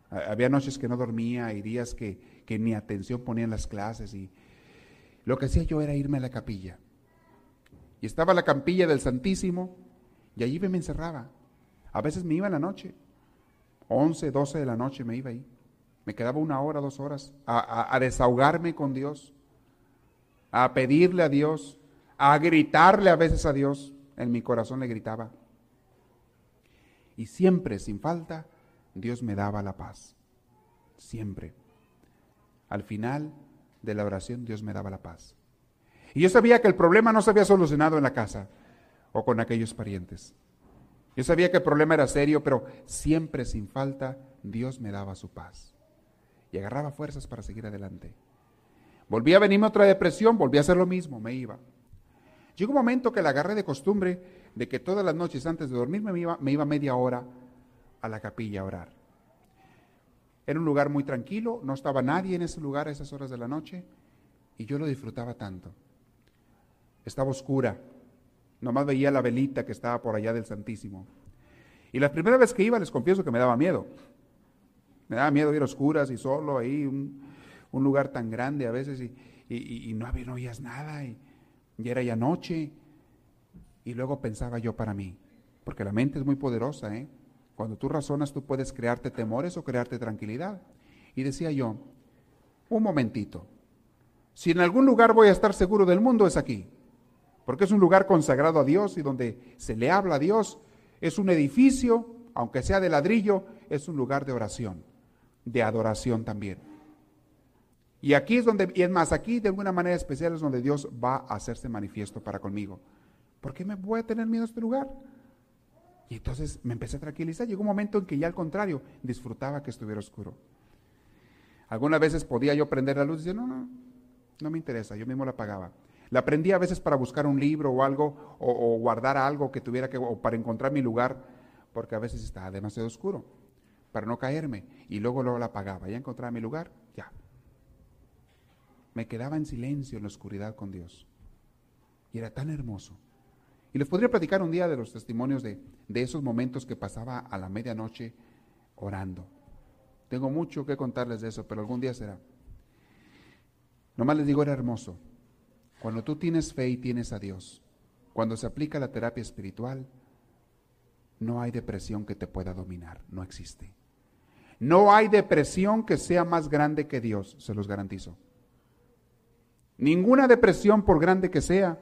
Había noches que no dormía y días que, que ni atención ponía en las clases. Y lo que hacía yo era irme a la capilla. Y estaba la capilla del Santísimo y allí me encerraba. A veces me iba en la noche. 11, 12 de la noche me iba ahí. Me quedaba una hora, dos horas a, desahogarme con Dios, a pedirle a Dios, a gritarle a veces a Dios. En mi corazón le gritaba. Y siempre, sin falta, Dios me daba la paz. Siempre. Al final de la oración, Dios me daba la paz. Y yo sabía que el problema no se había solucionado en la casa o con aquellos parientes. Yo sabía que el problema era serio, pero siempre, sin falta, Dios me daba su paz. Y agarraba fuerzas para seguir adelante. Volví a venirme otra depresión, volví a hacer lo mismo, me iba. Llegó un momento que la agarré de costumbre de que todas las noches antes de dormir me iba, me iba media hora a la capilla a orar. Era un lugar muy tranquilo, no estaba nadie en ese lugar a esas horas de la noche y yo lo disfrutaba tanto. Estaba oscura, nomás veía la velita que estaba por allá del Santísimo. Y la primera vez que iba les confieso que me daba miedo. Me daba miedo ir a oscuras y solo ahí, un, lugar tan grande a veces y, no, había, no oías nada y, y era ya noche y luego pensaba yo para mí, porque la mente es muy poderosa, ¿eh? Cuando tú razonas, tú puedes crearte temores o crearte tranquilidad. Y decía yo, un momentito, si en algún lugar voy a estar seguro del mundo es aquí, porque es un lugar consagrado a Dios y donde se le habla a Dios, es un edificio, aunque sea de ladrillo, es un lugar de oración, de adoración también. Y aquí es donde, y es más, aquí de alguna manera especial es donde Dios va a hacerse manifiesto para conmigo. ¿Por qué me voy a tener miedo a este lugar? Y entonces me empecé a tranquilizar. Llegó un momento en que ya al contrario, disfrutaba que estuviera oscuro. Algunas veces podía yo prender la luz y decir, no, no, no me interesa, yo mismo la apagaba. La prendía a veces para buscar un libro o algo, o, guardar algo que tuviera que, o para encontrar mi lugar, porque a veces estaba demasiado oscuro, para no caerme. Y luego, luego la apagaba. Ya encontraba mi lugar, ya. Me quedaba en silencio en la oscuridad con Dios. Y era tan hermoso. Y les podría platicar un día de los testimonios de, esos momentos que pasaba a la medianoche orando. Tengo mucho que contarles de eso, pero algún día será. Nomás les digo, era hermoso. Cuando tú tienes fe y tienes a Dios, cuando se aplica la terapia espiritual, no hay depresión que te pueda dominar, no existe. No hay depresión que sea más grande que Dios, se los garantizo. Ninguna depresión, por grande que sea,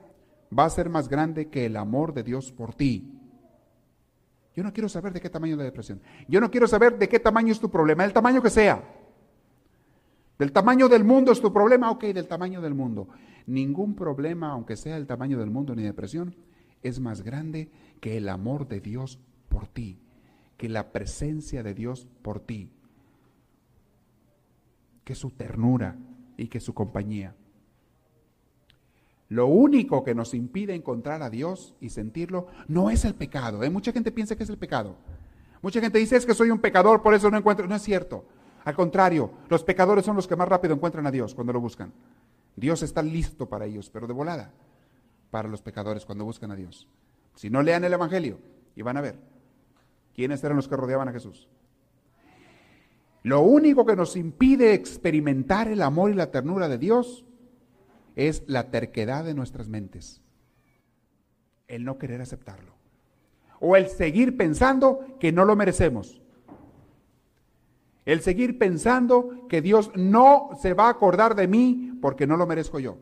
va a ser más grande que el amor de Dios por ti. Yo no quiero saber de qué tamaño es la depresión. Yo no quiero saber de qué tamaño es tu problema, el tamaño que sea. Del tamaño del mundo es tu problema, ok, del tamaño del mundo. Ningún problema, aunque sea el tamaño del mundo ni depresión, es más grande que el amor de Dios por ti, que la presencia de Dios por ti, que su ternura y que su compañía. Lo único que nos impide encontrar a Dios y sentirlo no es el pecado. ¿eh? Mucha gente piensa que es el pecado. Mucha gente dice es que soy un pecador, por eso no encuentro. No es cierto. Al contrario, los pecadores son los que más rápido encuentran a Dios cuando lo buscan. Dios está listo para ellos, pero de volada para los pecadores cuando buscan a Dios. Si no lean el Evangelio y van a ver quiénes eran los que rodeaban a Jesús. Lo único que nos impide experimentar el amor y la ternura de Dios es la terquedad de nuestras mentes, el no querer aceptarlo, o el seguir pensando que no lo merecemos, el seguir pensando que Dios no se va a acordar de mí porque no lo merezco yo.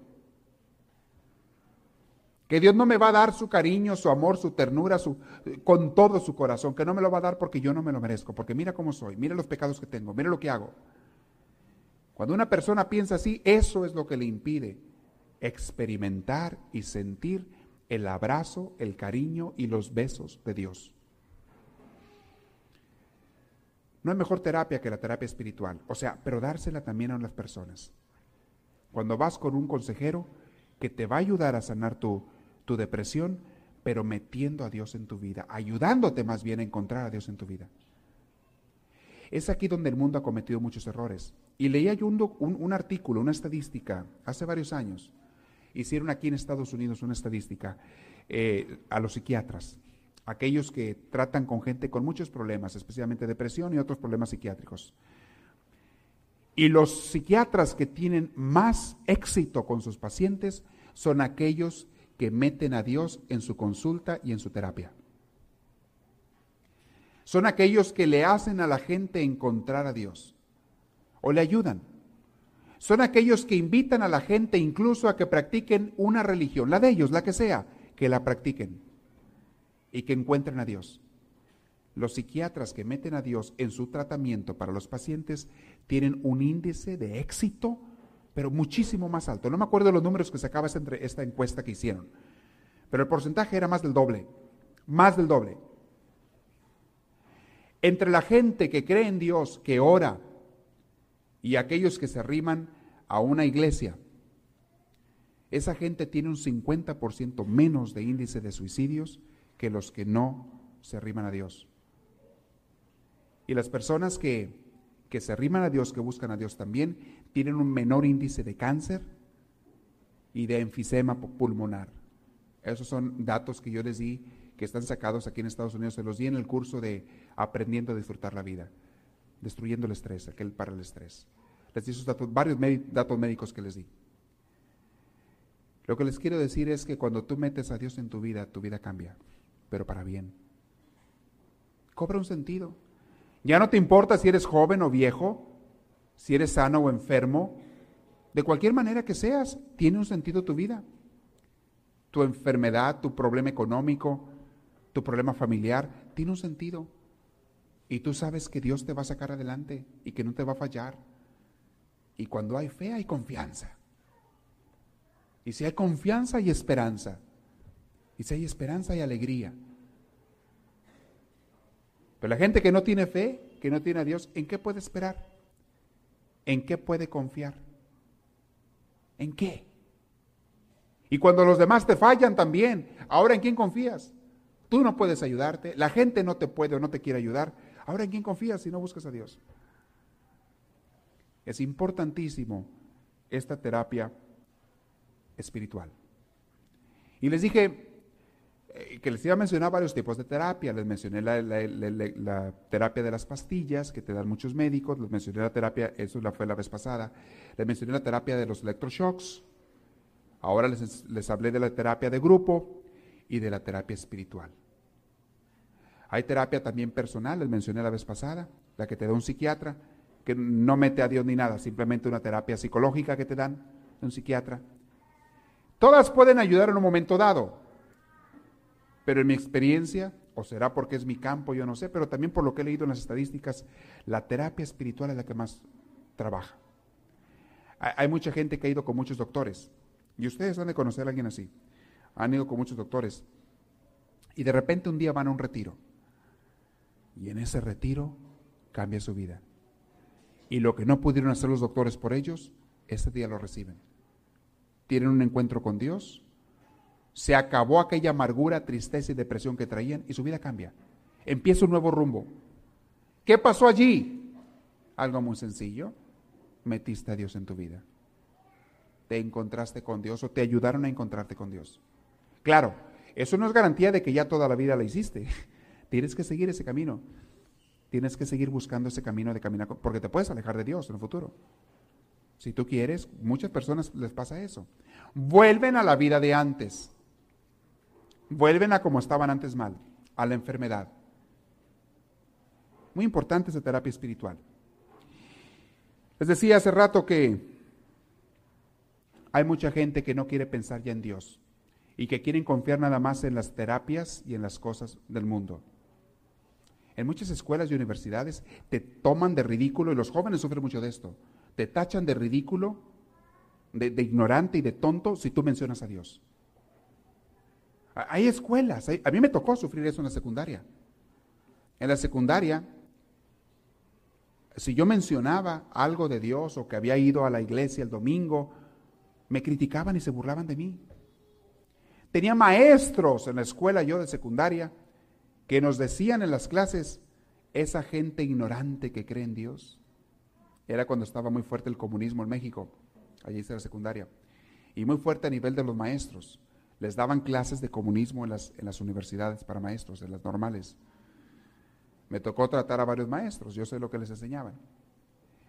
Que Dios no me va a dar su cariño, su amor, su ternura, con todo su corazón. Que no me lo va a dar porque yo no me lo merezco. Porque mira cómo soy, mira los pecados que tengo, mira lo que hago. Cuando una persona piensa así, eso es lo que le impide experimentar y sentir el abrazo, el cariño y los besos de Dios. No hay mejor terapia que la terapia espiritual, o sea, pero dársela también a las personas. Cuando vas con un consejero que te va a ayudar a sanar tu, tu depresión, pero metiendo a Dios en tu vida, ayudándote más bien a encontrar a Dios en tu vida. Es aquí donde el mundo ha cometido muchos errores. Y leía yo un, artículo, una estadística, hace varios años, hicieron aquí en Estados Unidos una estadística eh, a los psiquiatras, aquellos que tratan con gente con muchos problemas, especialmente depresión y otros problemas psiquiátricos. Y los psiquiatras que tienen más éxito con sus pacientes son aquellos que meten a Dios en su consulta y en su terapia. Son aquellos que le hacen a la gente encontrar a Dios o le ayudan. Son aquellos que invitan a la gente incluso a que practiquen una religión, la de ellos, la que sea, que la practiquen y que encuentren a Dios. los psiquiatras que meten a Dios en su tratamiento para los pacientes tienen un índice de éxito, pero muchísimo más alto. No me acuerdo los números que sacaba entre esta encuesta que hicieron, pero el porcentaje era más del doble, más del doble. Entre la gente que cree en Dios, que ora, y aquellos que se arriman a una iglesia, esa gente tiene un 50% menos de índice de suicidios que los que no se arriman a Dios. Y las personas que, que se arriman a Dios, que buscan a Dios también, tienen un menor índice de cáncer y de enfisema pulmonar. Esos son datos que yo les di, que están sacados aquí en Estados Unidos. Se los di en el curso de Aprendiendo a Disfrutar la Vida, Destruyendo el Estrés, aquel para el estrés. Les di esos datos, varios datos médicos que les di. Lo que les quiero decir es que cuando tú metes a Dios en tu vida, tu vida cambia, pero para bien. Cobra un sentido. Ya no te importa si eres joven o viejo, si eres sano o enfermo, de cualquier manera que seas, tiene un sentido tu vida. Tu enfermedad, tu problema económico, tu problema familiar, tiene un sentido. Y tú sabes que Dios te va a sacar adelante y que no te va a fallar. Y cuando hay fe hay confianza. Y si hay confianza y esperanza. Y si hay esperanza y alegría. Pero la gente que no tiene fe, que no tiene a Dios, ¿en qué puede esperar? ¿En qué puede confiar? ¿En qué? Y cuando los demás te fallan también, ¿ahora en quién confías? Tú no puedes ayudarte, la gente no te puede o no te quiere ayudar. ¿Ahora en quién confías si no buscas a Dios? Es importantísimo esta terapia espiritual. Y les dije, que les iba a mencionar varios tipos de terapia. Les mencioné la, terapia de las pastillas que te dan muchos médicos. Les mencioné la terapia, eso fue la vez pasada. Les mencioné la terapia de los electroshocks. Ahora les, les hablé de la terapia de grupo y de la terapia espiritual. Hay terapia también personal, les mencioné la vez pasada, la que te da un psiquiatra, que no mete a Dios ni nada, simplemente una terapia psicológica que te dan un psiquiatra. Todas pueden ayudar en un momento dado, pero en mi experiencia, o será porque es mi campo, yo no sé, pero también por lo que he leído en las estadísticas, la terapia espiritual es la que más trabaja. Hay mucha gente que ha ido con muchos doctores, y ustedes han de conocer a alguien así. Han ido con muchos doctores, y de repente un día van a un retiro, y en ese retiro cambia su vida. Y lo que no pudieron hacer los doctores por ellos, ese día lo reciben. Tienen un encuentro con Dios se acabó aquella amargura, tristeza y depresión que traían y su vida cambia. Empieza un nuevo rumbo. ¿Qué pasó allí? Algo muy sencillo. Metiste a Dios en tu vida. Te encontraste con Dios o te ayudaron a encontrarte con Dios. Claro, eso no es garantía de que ya toda la vida la hiciste. (laughs) Tienes que seguir ese camino. Tienes que seguir buscando ese camino de caminar, porque te puedes alejar de Dios en el futuro. Si tú quieres, muchas personas les pasa eso. Vuelven a la vida de antes vuelven a como estaban antes mal, a la enfermedad. Muy importante esa terapia espiritual. Les decía hace rato que hay mucha gente que no quiere pensar ya en Dios y que quieren confiar nada más en las terapias y en las cosas del mundo. En muchas escuelas y universidades te toman de ridículo, y los jóvenes sufren mucho de esto, te tachan de ridículo, de, de ignorante y de tonto si tú mencionas a Dios. Hay escuelas, a mí me tocó sufrir eso en la secundaria. En la secundaria, si yo mencionaba algo de Dios o que había ido a la iglesia el domingo, me criticaban y se burlaban de mí. Tenía maestros en la escuela yo de secundaria que nos decían en las clases, esa gente ignorante que cree en Dios. Era cuando estaba muy fuerte el comunismo en México, allí está la secundaria, y muy fuerte a nivel de los maestros. Les daban clases de comunismo en las, en las universidades para maestros, en las normales. Me tocó tratar a varios maestros, yo sé lo que les enseñaban.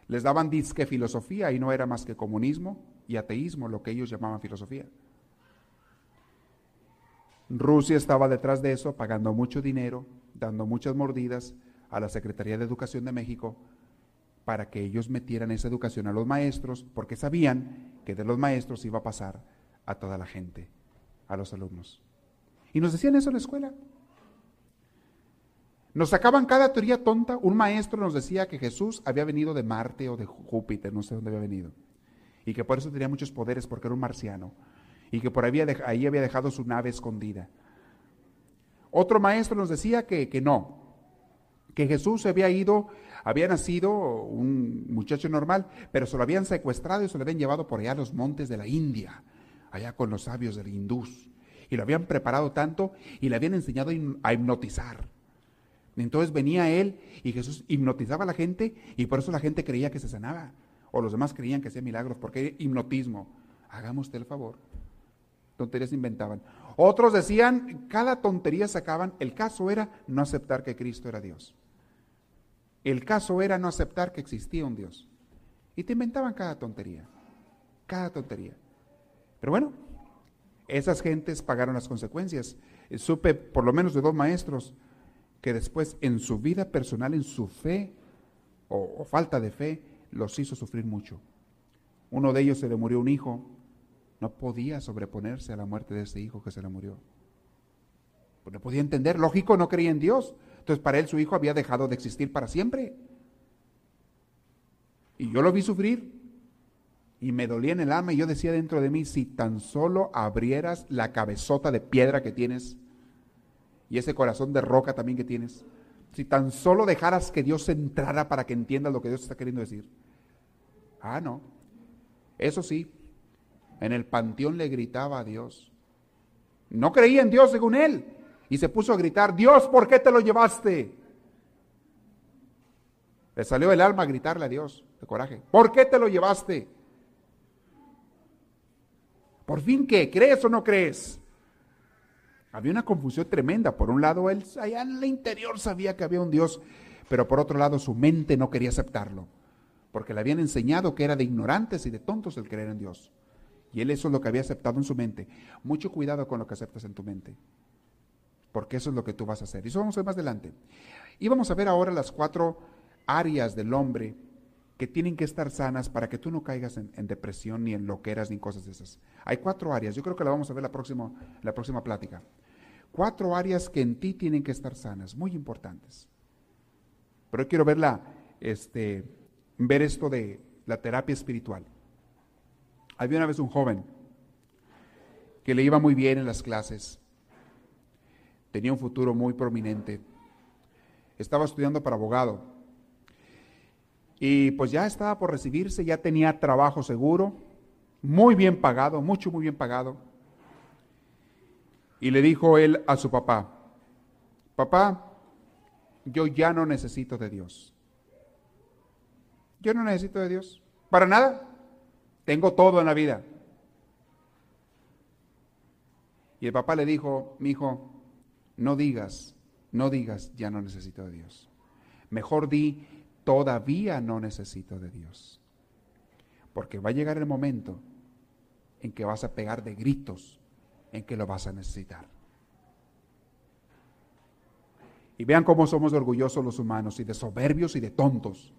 Les daban disque filosofía y no era más que comunismo y ateísmo, lo que ellos llamaban filosofía. Rusia estaba detrás de eso, pagando mucho dinero, dando muchas mordidas a la Secretaría de Educación de México para que ellos metieran esa educación a los maestros, porque sabían que de los maestros iba a pasar a toda la gente a los alumnos. Y nos decían eso en la escuela. Nos sacaban cada teoría tonta. Un maestro nos decía que Jesús había venido de Marte o de Júpiter, no sé dónde había venido. Y que por eso tenía muchos poderes porque era un marciano. Y que por ahí, ahí había dejado su nave escondida. Otro maestro nos decía que, que no, que Jesús había ido, había nacido un muchacho normal, pero se lo habían secuestrado y se lo habían llevado por allá a los montes de la India, allá con los sabios del hindús. Y lo habían preparado tanto y le habían enseñado a hipnotizar. Entonces venía él y Jesús hipnotizaba a la gente y por eso la gente creía que se sanaba. O los demás creían que hacía milagros, porque hipnotismo. Hagamos usted el favor. Tonterías inventaban. Otros decían, cada tontería sacaban, el caso era no aceptar que Cristo era Dios. El caso era no aceptar que existía un Dios. Y te inventaban cada tontería, cada tontería. Pero bueno, esas gentes pagaron las consecuencias. Supe por lo menos de dos maestros que después en su vida personal, en su fe o, o falta de fe, los hizo sufrir mucho. Uno de ellos se le murió un hijo no podía sobreponerse a la muerte de ese hijo que se le murió. Pues no podía entender, lógico, no creía en Dios. Entonces para él su hijo había dejado de existir para siempre. Y yo lo vi sufrir y me dolía en el alma y yo decía dentro de mí, si tan solo abrieras la cabezota de piedra que tienes y ese corazón de roca también que tienes, si tan solo dejaras que Dios entrara para que entiendas lo que Dios está queriendo decir. Ah, no. Eso sí, en el panteón le gritaba a Dios. No creía en Dios según él. Y se puso a gritar, Dios, ¿por qué te lo llevaste? Le salió el alma a gritarle a Dios de coraje. ¿Por qué te lo llevaste? ¿Por fin qué? ¿Crees o no crees? Había una confusión tremenda. Por un lado, él allá en el interior sabía que había un Dios, pero por otro lado su mente no quería aceptarlo, porque le habían enseñado que era de ignorantes y de tontos el creer en Dios. Y él eso es lo que había aceptado en su mente. Mucho cuidado con lo que aceptas en tu mente. Porque eso es lo que tú vas a hacer. Y eso vamos a ver más adelante. Y vamos a ver ahora las cuatro áreas del hombre que tienen que estar sanas para que tú no caigas en, depresión, ni en loqueras, ni cosas de esas. Hay cuatro áreas. Yo creo que la vamos a ver la próxima, la próxima plática. Cuatro áreas que en ti tienen que estar sanas, muy importantes. Pero quiero verla, este, ver esto de la terapia espiritual. Había una vez un joven que le iba muy bien en las clases, tenía un futuro muy prominente, estaba estudiando para abogado y pues ya estaba por recibirse, ya tenía trabajo seguro, muy bien pagado, mucho, muy bien pagado. Y le dijo él a su papá, papá, yo ya no necesito de Dios. Yo no necesito de Dios. Para nada. Tengo todo en la vida. Y el papá le dijo, mi hijo, no digas, no digas, ya no necesito de Dios. Mejor di, todavía no necesito de Dios. Porque va a llegar el momento en que vas a pegar de gritos, en que lo vas a necesitar. Y vean cómo somos orgullosos los humanos y de soberbios y de tontos.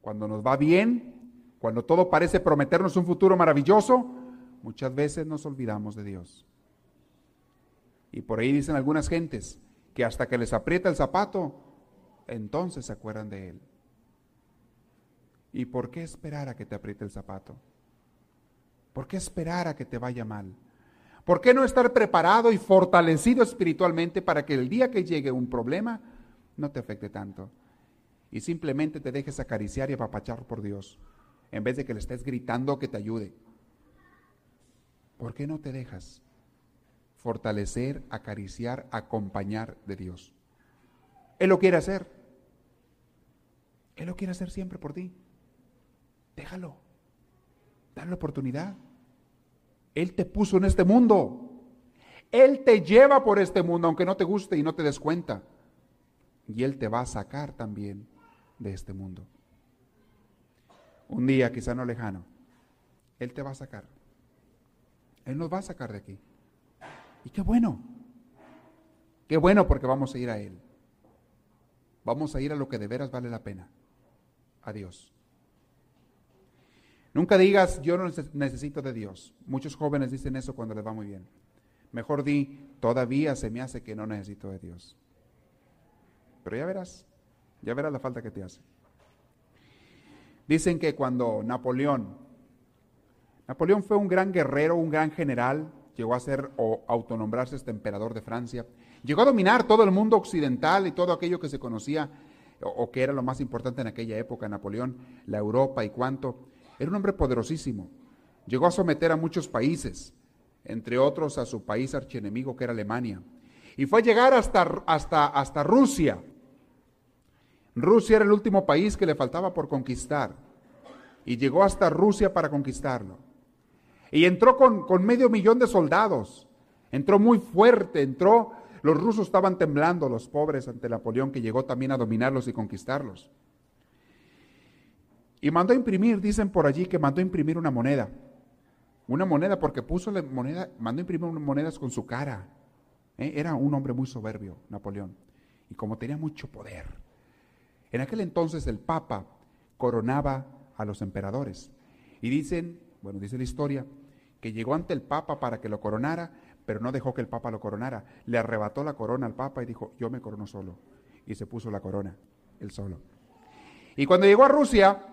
Cuando nos va bien, cuando todo parece prometernos un futuro maravilloso, muchas veces nos olvidamos de Dios. Y por ahí dicen algunas gentes que hasta que les aprieta el zapato, entonces se acuerdan de Él. ¿Y por qué esperar a que te apriete el zapato? ¿Por qué esperar a que te vaya mal? ¿Por qué no estar preparado y fortalecido espiritualmente para que el día que llegue un problema no te afecte tanto? Y simplemente te dejes acariciar y apapachar por Dios en vez de que le estés gritando que te ayude. ¿Por qué no te dejas fortalecer, acariciar, acompañar de Dios? Él lo quiere hacer. Él lo quiere hacer siempre por ti. Déjalo. Dale la oportunidad. Él te puso en este mundo. Él te lleva por este mundo, aunque no te guste y no te des cuenta. Y Él te va a sacar también de este mundo un día, quizá no lejano, Él te va a sacar. Él nos va a sacar de aquí. Y qué bueno. Qué bueno porque vamos a ir a Él. Vamos a ir a lo que de veras vale la pena. A Dios. Nunca digas, yo no necesito de Dios. Muchos jóvenes dicen eso cuando les va muy bien. Mejor di, todavía se me hace que no necesito de Dios. pero ya verás, ya verás la falta que te hace. Dicen que cuando Napoleón, Napoleón fue un gran guerrero, un gran general, llegó a ser o autonombrarse este emperador de Francia, llegó a dominar todo el mundo occidental y todo aquello que se conocía o, que era lo más importante en aquella época, Napoleón, la Europa y cuánto. Era un hombre poderosísimo. Llegó a someter a muchos países, entre otros a su país archienemigo que era Alemania. Y fue a llegar hasta, hasta, hasta Rusia. Rusia era el último país que le faltaba por conquistar. Y llegó hasta Rusia para conquistarlo. Y entró con, con medio millón de soldados. Entró muy fuerte, entró los rusos estaban temblando, los pobres, ante Napoleón, que llegó también a dominarlos y conquistarlos. Y mandó a imprimir, dicen por allí que mandó a imprimir una moneda. Una moneda porque puso la moneda, mandó a imprimir monedas con su cara. ¿eh? Era un hombre muy soberbio, Napoleón. Y como tenía mucho poder. En aquel entonces el Papa coronaba a los emperadores. Y dicen, bueno, dice la historia, que llegó ante el Papa para que lo coronara, pero no dejó que el Papa lo coronara. Le arrebató la corona al Papa y dijo, yo me corono solo. Y se puso la corona, él solo. Y cuando llegó a Rusia,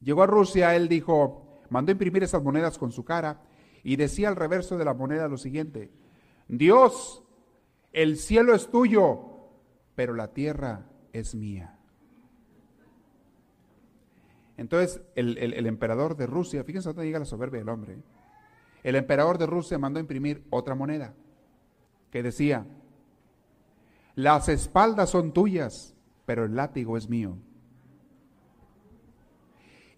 llegó a Rusia, él dijo, mandó imprimir esas monedas con su cara y decía al reverso de la moneda lo siguiente, Dios, el cielo es tuyo, pero la tierra es mía. Entonces el, emperador de Rusia, fíjense dónde llega la soberbia del hombre, el emperador de Rusia mandó imprimir otra moneda que decía, las espaldas son tuyas, pero el látigo es mío.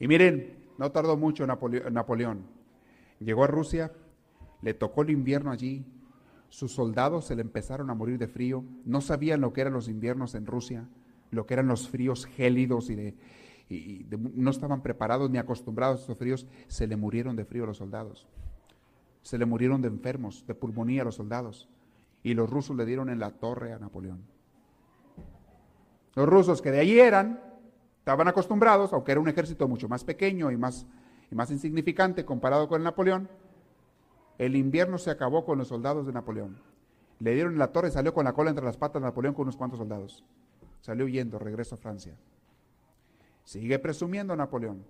Y miren, no tardó mucho Napoleón. Llegó a Rusia, le tocó el invierno allí, sus soldados se le empezaron a morir de frío, no sabían lo que eran los inviernos en Rusia, lo que eran los fríos gélidos y, de, no estaban preparados ni acostumbrados a esos fríos, se le murieron de frío los soldados. Se le murieron de enfermos, de pulmonía a los soldados. Y los rusos le dieron en la torre a Napoleón. Los rusos que de allí eran, estaban acostumbrados, aunque era un ejército mucho más pequeño y más, y más insignificante comparado con el Napoleón, el invierno se acabó con los soldados de Napoleón. Le dieron la torre salió con la cola entre las patas de Napoleón con unos cuantos soldados. Salió huyendo, regreso a Francia. Sigue presumiendo Napoleón.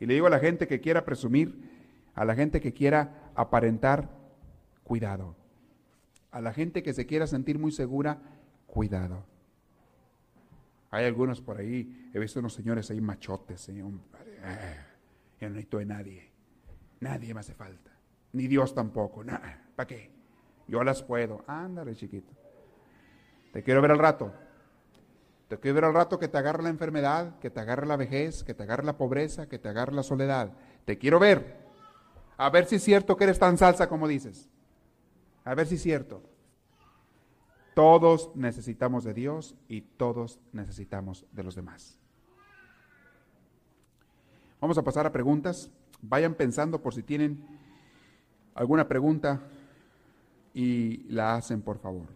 Y le digo a la gente que quiera presumir, a la gente que quiera aparentar, cuidado. A la gente que se quiera sentir muy segura, cuidado. Hay algunos por ahí, he visto unos señores ahí machotes, ¿eh? eh yo no necesito de nadie. Nadie me hace falta. Ni Dios tampoco. ¿Para qué? Yo las puedo. Ándale, chiquito. Te quiero ver al rato. Te quiero ver al rato que te agarre la enfermedad, que te agarre la vejez, que te agarre la pobreza, que te agarre la soledad. Te quiero ver. A ver si es cierto que eres tan salsa como dices. A ver si es cierto. Todos necesitamos de Dios y todos necesitamos de los demás. Vamos a pasar a preguntas. Vayan pensando por si tienen alguna pregunta y la hacen, por favor.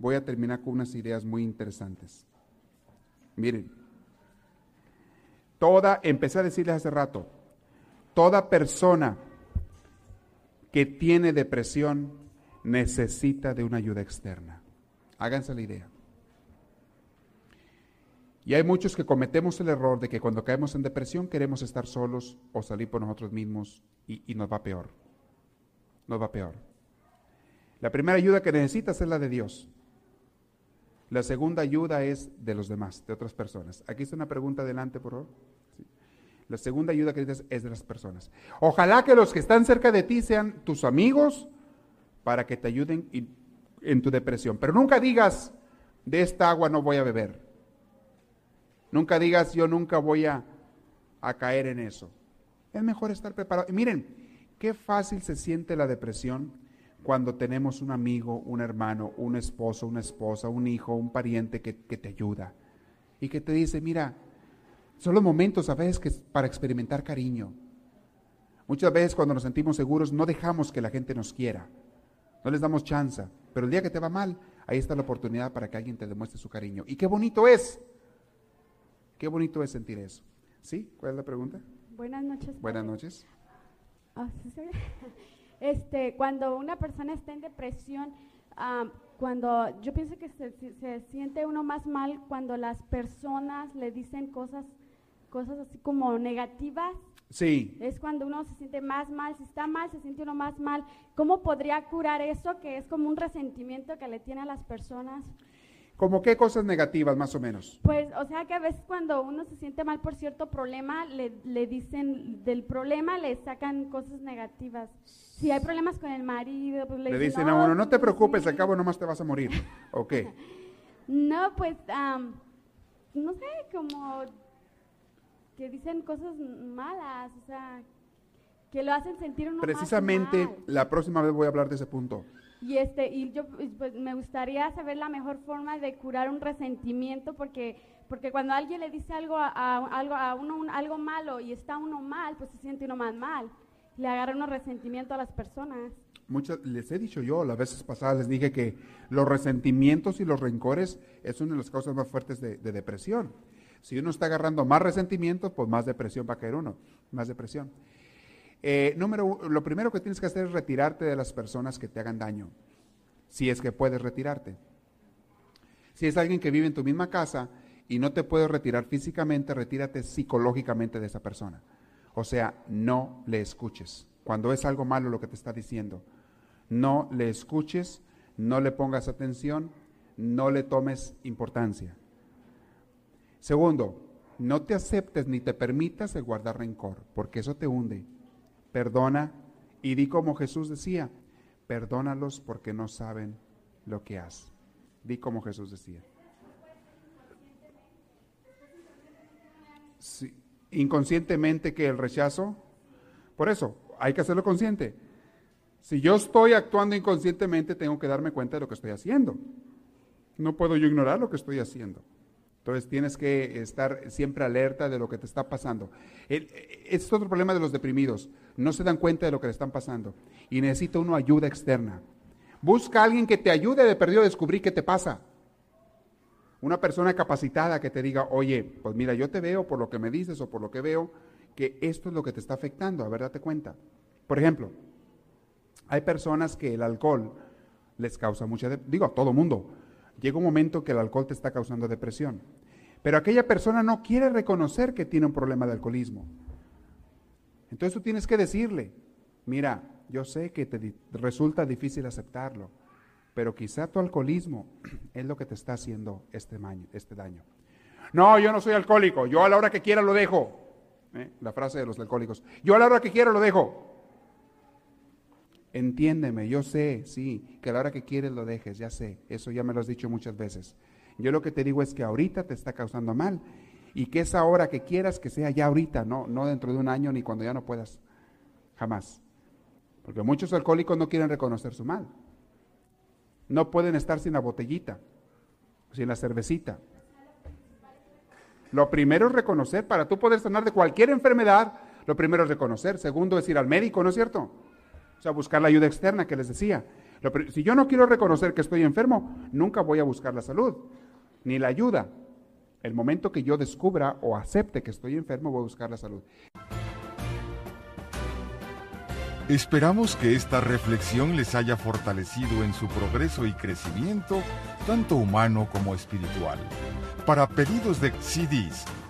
Voy a terminar con unas ideas muy interesantes. Miren, toda, empecé a decirles hace rato, toda persona que tiene depresión necesita de una ayuda externa. Háganse la idea. Y hay muchos que cometemos el error de que cuando caemos en depresión queremos estar solos o salir por nosotros mismos y, nos va peor. Nos va peor. La primera ayuda que necesitas es la de Dios. La segunda ayuda es de los demás, de otras personas. Aquí está una pregunta adelante, por favor. La segunda ayuda que necesitas es de las personas. Ojalá que los que están cerca de ti sean tus amigos para que te ayuden en tu depresión. Pero nunca digas, de esta agua no voy a beber. Nunca digas, yo nunca voy a, a caer en eso. Es mejor estar preparado. Y miren, qué fácil se siente la depresión cuando tenemos un amigo, un hermano, un esposo, una esposa, un hijo, un pariente que, que te ayuda y que te dice, mira, son los momentos a veces que para experimentar cariño. Muchas veces cuando nos sentimos seguros no dejamos que la gente nos quiera. No les damos chance. Pero el día que te va mal, ahí está la oportunidad para que alguien te demuestre su cariño. Y qué bonito es. Qué bonito es sentir eso. ¿Sí? ¿Cuál es la pregunta? Buenas noches. Buenas noches. Ah, (laughs) este, cuando una persona está en depresión, ah, cuando yo pienso que se- se siente uno más mal cuando las personas le dicen cosas, cosas así como negativas. Sí, Es cuando uno se siente más mal, si está mal, se siente uno más mal. ¿Cómo podría curar eso que es como un resentimiento que le tiene a las personas? como qué cosas negativas más o menos. Pues, o sea que a veces cuando uno se siente mal por cierto problema, le, le dicen del problema, le sacan cosas negativas. Si hay problemas con el marido, pues le, Le dicen a uno, no te pues, preocupes, sí". al cabo nomás te vas a morir. (laughs) Ok. No, pues, am, no sé, como que dicen cosas malas, o sea, que lo hacen sentir uno más Precisamente mal. la próxima vez voy a hablar de ese punto. Y este y yo pues, me gustaría saber la mejor forma de curar un resentimiento porque porque cuando alguien le dice algo a, a- algo a uno un- algo malo y está uno mal, pues se siente uno más mal. Le agarra uno resentimiento a las personas. Muchas, les he dicho yo, las veces pasadas les dije que los resentimientos y los rencores es una de las causas más fuertes de, de depresión. Si uno está agarrando más resentimientos, pues más depresión va a caer uno, más depresión. Eh, número uno, lo primero que tienes que hacer es retirarte de las personas que te hagan daño, si es que puedes retirarte. Si es alguien que vive en tu misma casa y no te puedes retirar físicamente, retírate psicológicamente de esa persona. O sea, no le escuches. Cuando es algo malo lo que te está diciendo, no le escuches, no le pongas atención, no le tomes importancia. Segundo, no te aceptes ni te permitas el guardar rencor, porque eso te hunde. Perdona y di como Jesús decía, perdónalos porque no saben lo que hacen. Di como Jesús decía. Inconscientemente que el rechazo, por eso hay que hacerlo consciente. Si yo estoy actuando inconscientemente, tengo que darme cuenta de lo que estoy haciendo. No puedo yo ignorar lo que estoy haciendo. Entonces tienes que estar siempre alerta de lo que te está pasando. Este es otro problema de los deprimidos. No se dan cuenta de lo que le están pasando. Y necesita uno ayuda externa. Busca a alguien que te ayude de perdido a descubrir qué te pasa. Una persona capacitada que te diga, oye, pues mira, yo te veo por lo que me dices o por lo que veo, que esto es lo que te está afectando, a ver, date cuenta. Por ejemplo, hay personas que el alcohol les causa mucha, digo, a todo mundo, llega un momento que el alcohol te está causando depresión. Pero aquella persona no quiere reconocer que tiene un problema de alcoholismo. Entonces tú tienes que decirle, mira, yo sé que te resulta difícil aceptarlo, pero quizá tu alcoholismo (clears throat) es lo que te está haciendo este, este daño. No, yo no soy alcohólico, yo a la hora que quiera lo dejo. ¿Eh? La frase de los alcohólicos, yo a la hora que quiera lo dejo. Entiéndeme, yo sé, sí, que a la hora que quieres lo dejes, ya sé, eso ya me lo has dicho muchas veces. Yo lo que te digo es que ahorita te está causando mal y que esa hora que quieras que sea ya ahorita, no, no dentro de un año ni cuando ya no puedas, jamás. Porque muchos alcohólicos no quieren reconocer su mal. No pueden estar sin la botellita, sin la cervecita. Lo primero es reconocer, para tú poder sanar de cualquier enfermedad, lo primero es reconocer. Segundo es ir al médico, ¿no es cierto? O sea, buscar la ayuda externa que les decía. Si yo no quiero reconocer que estoy enfermo, nunca voy a buscar la salud, ni la ayuda. El momento que yo descubra o acepte que estoy enfermo, voy a buscar la salud. Esperamos que esta reflexión les haya fortalecido en su progreso y crecimiento, tanto humano como espiritual. Para pedidos de CDs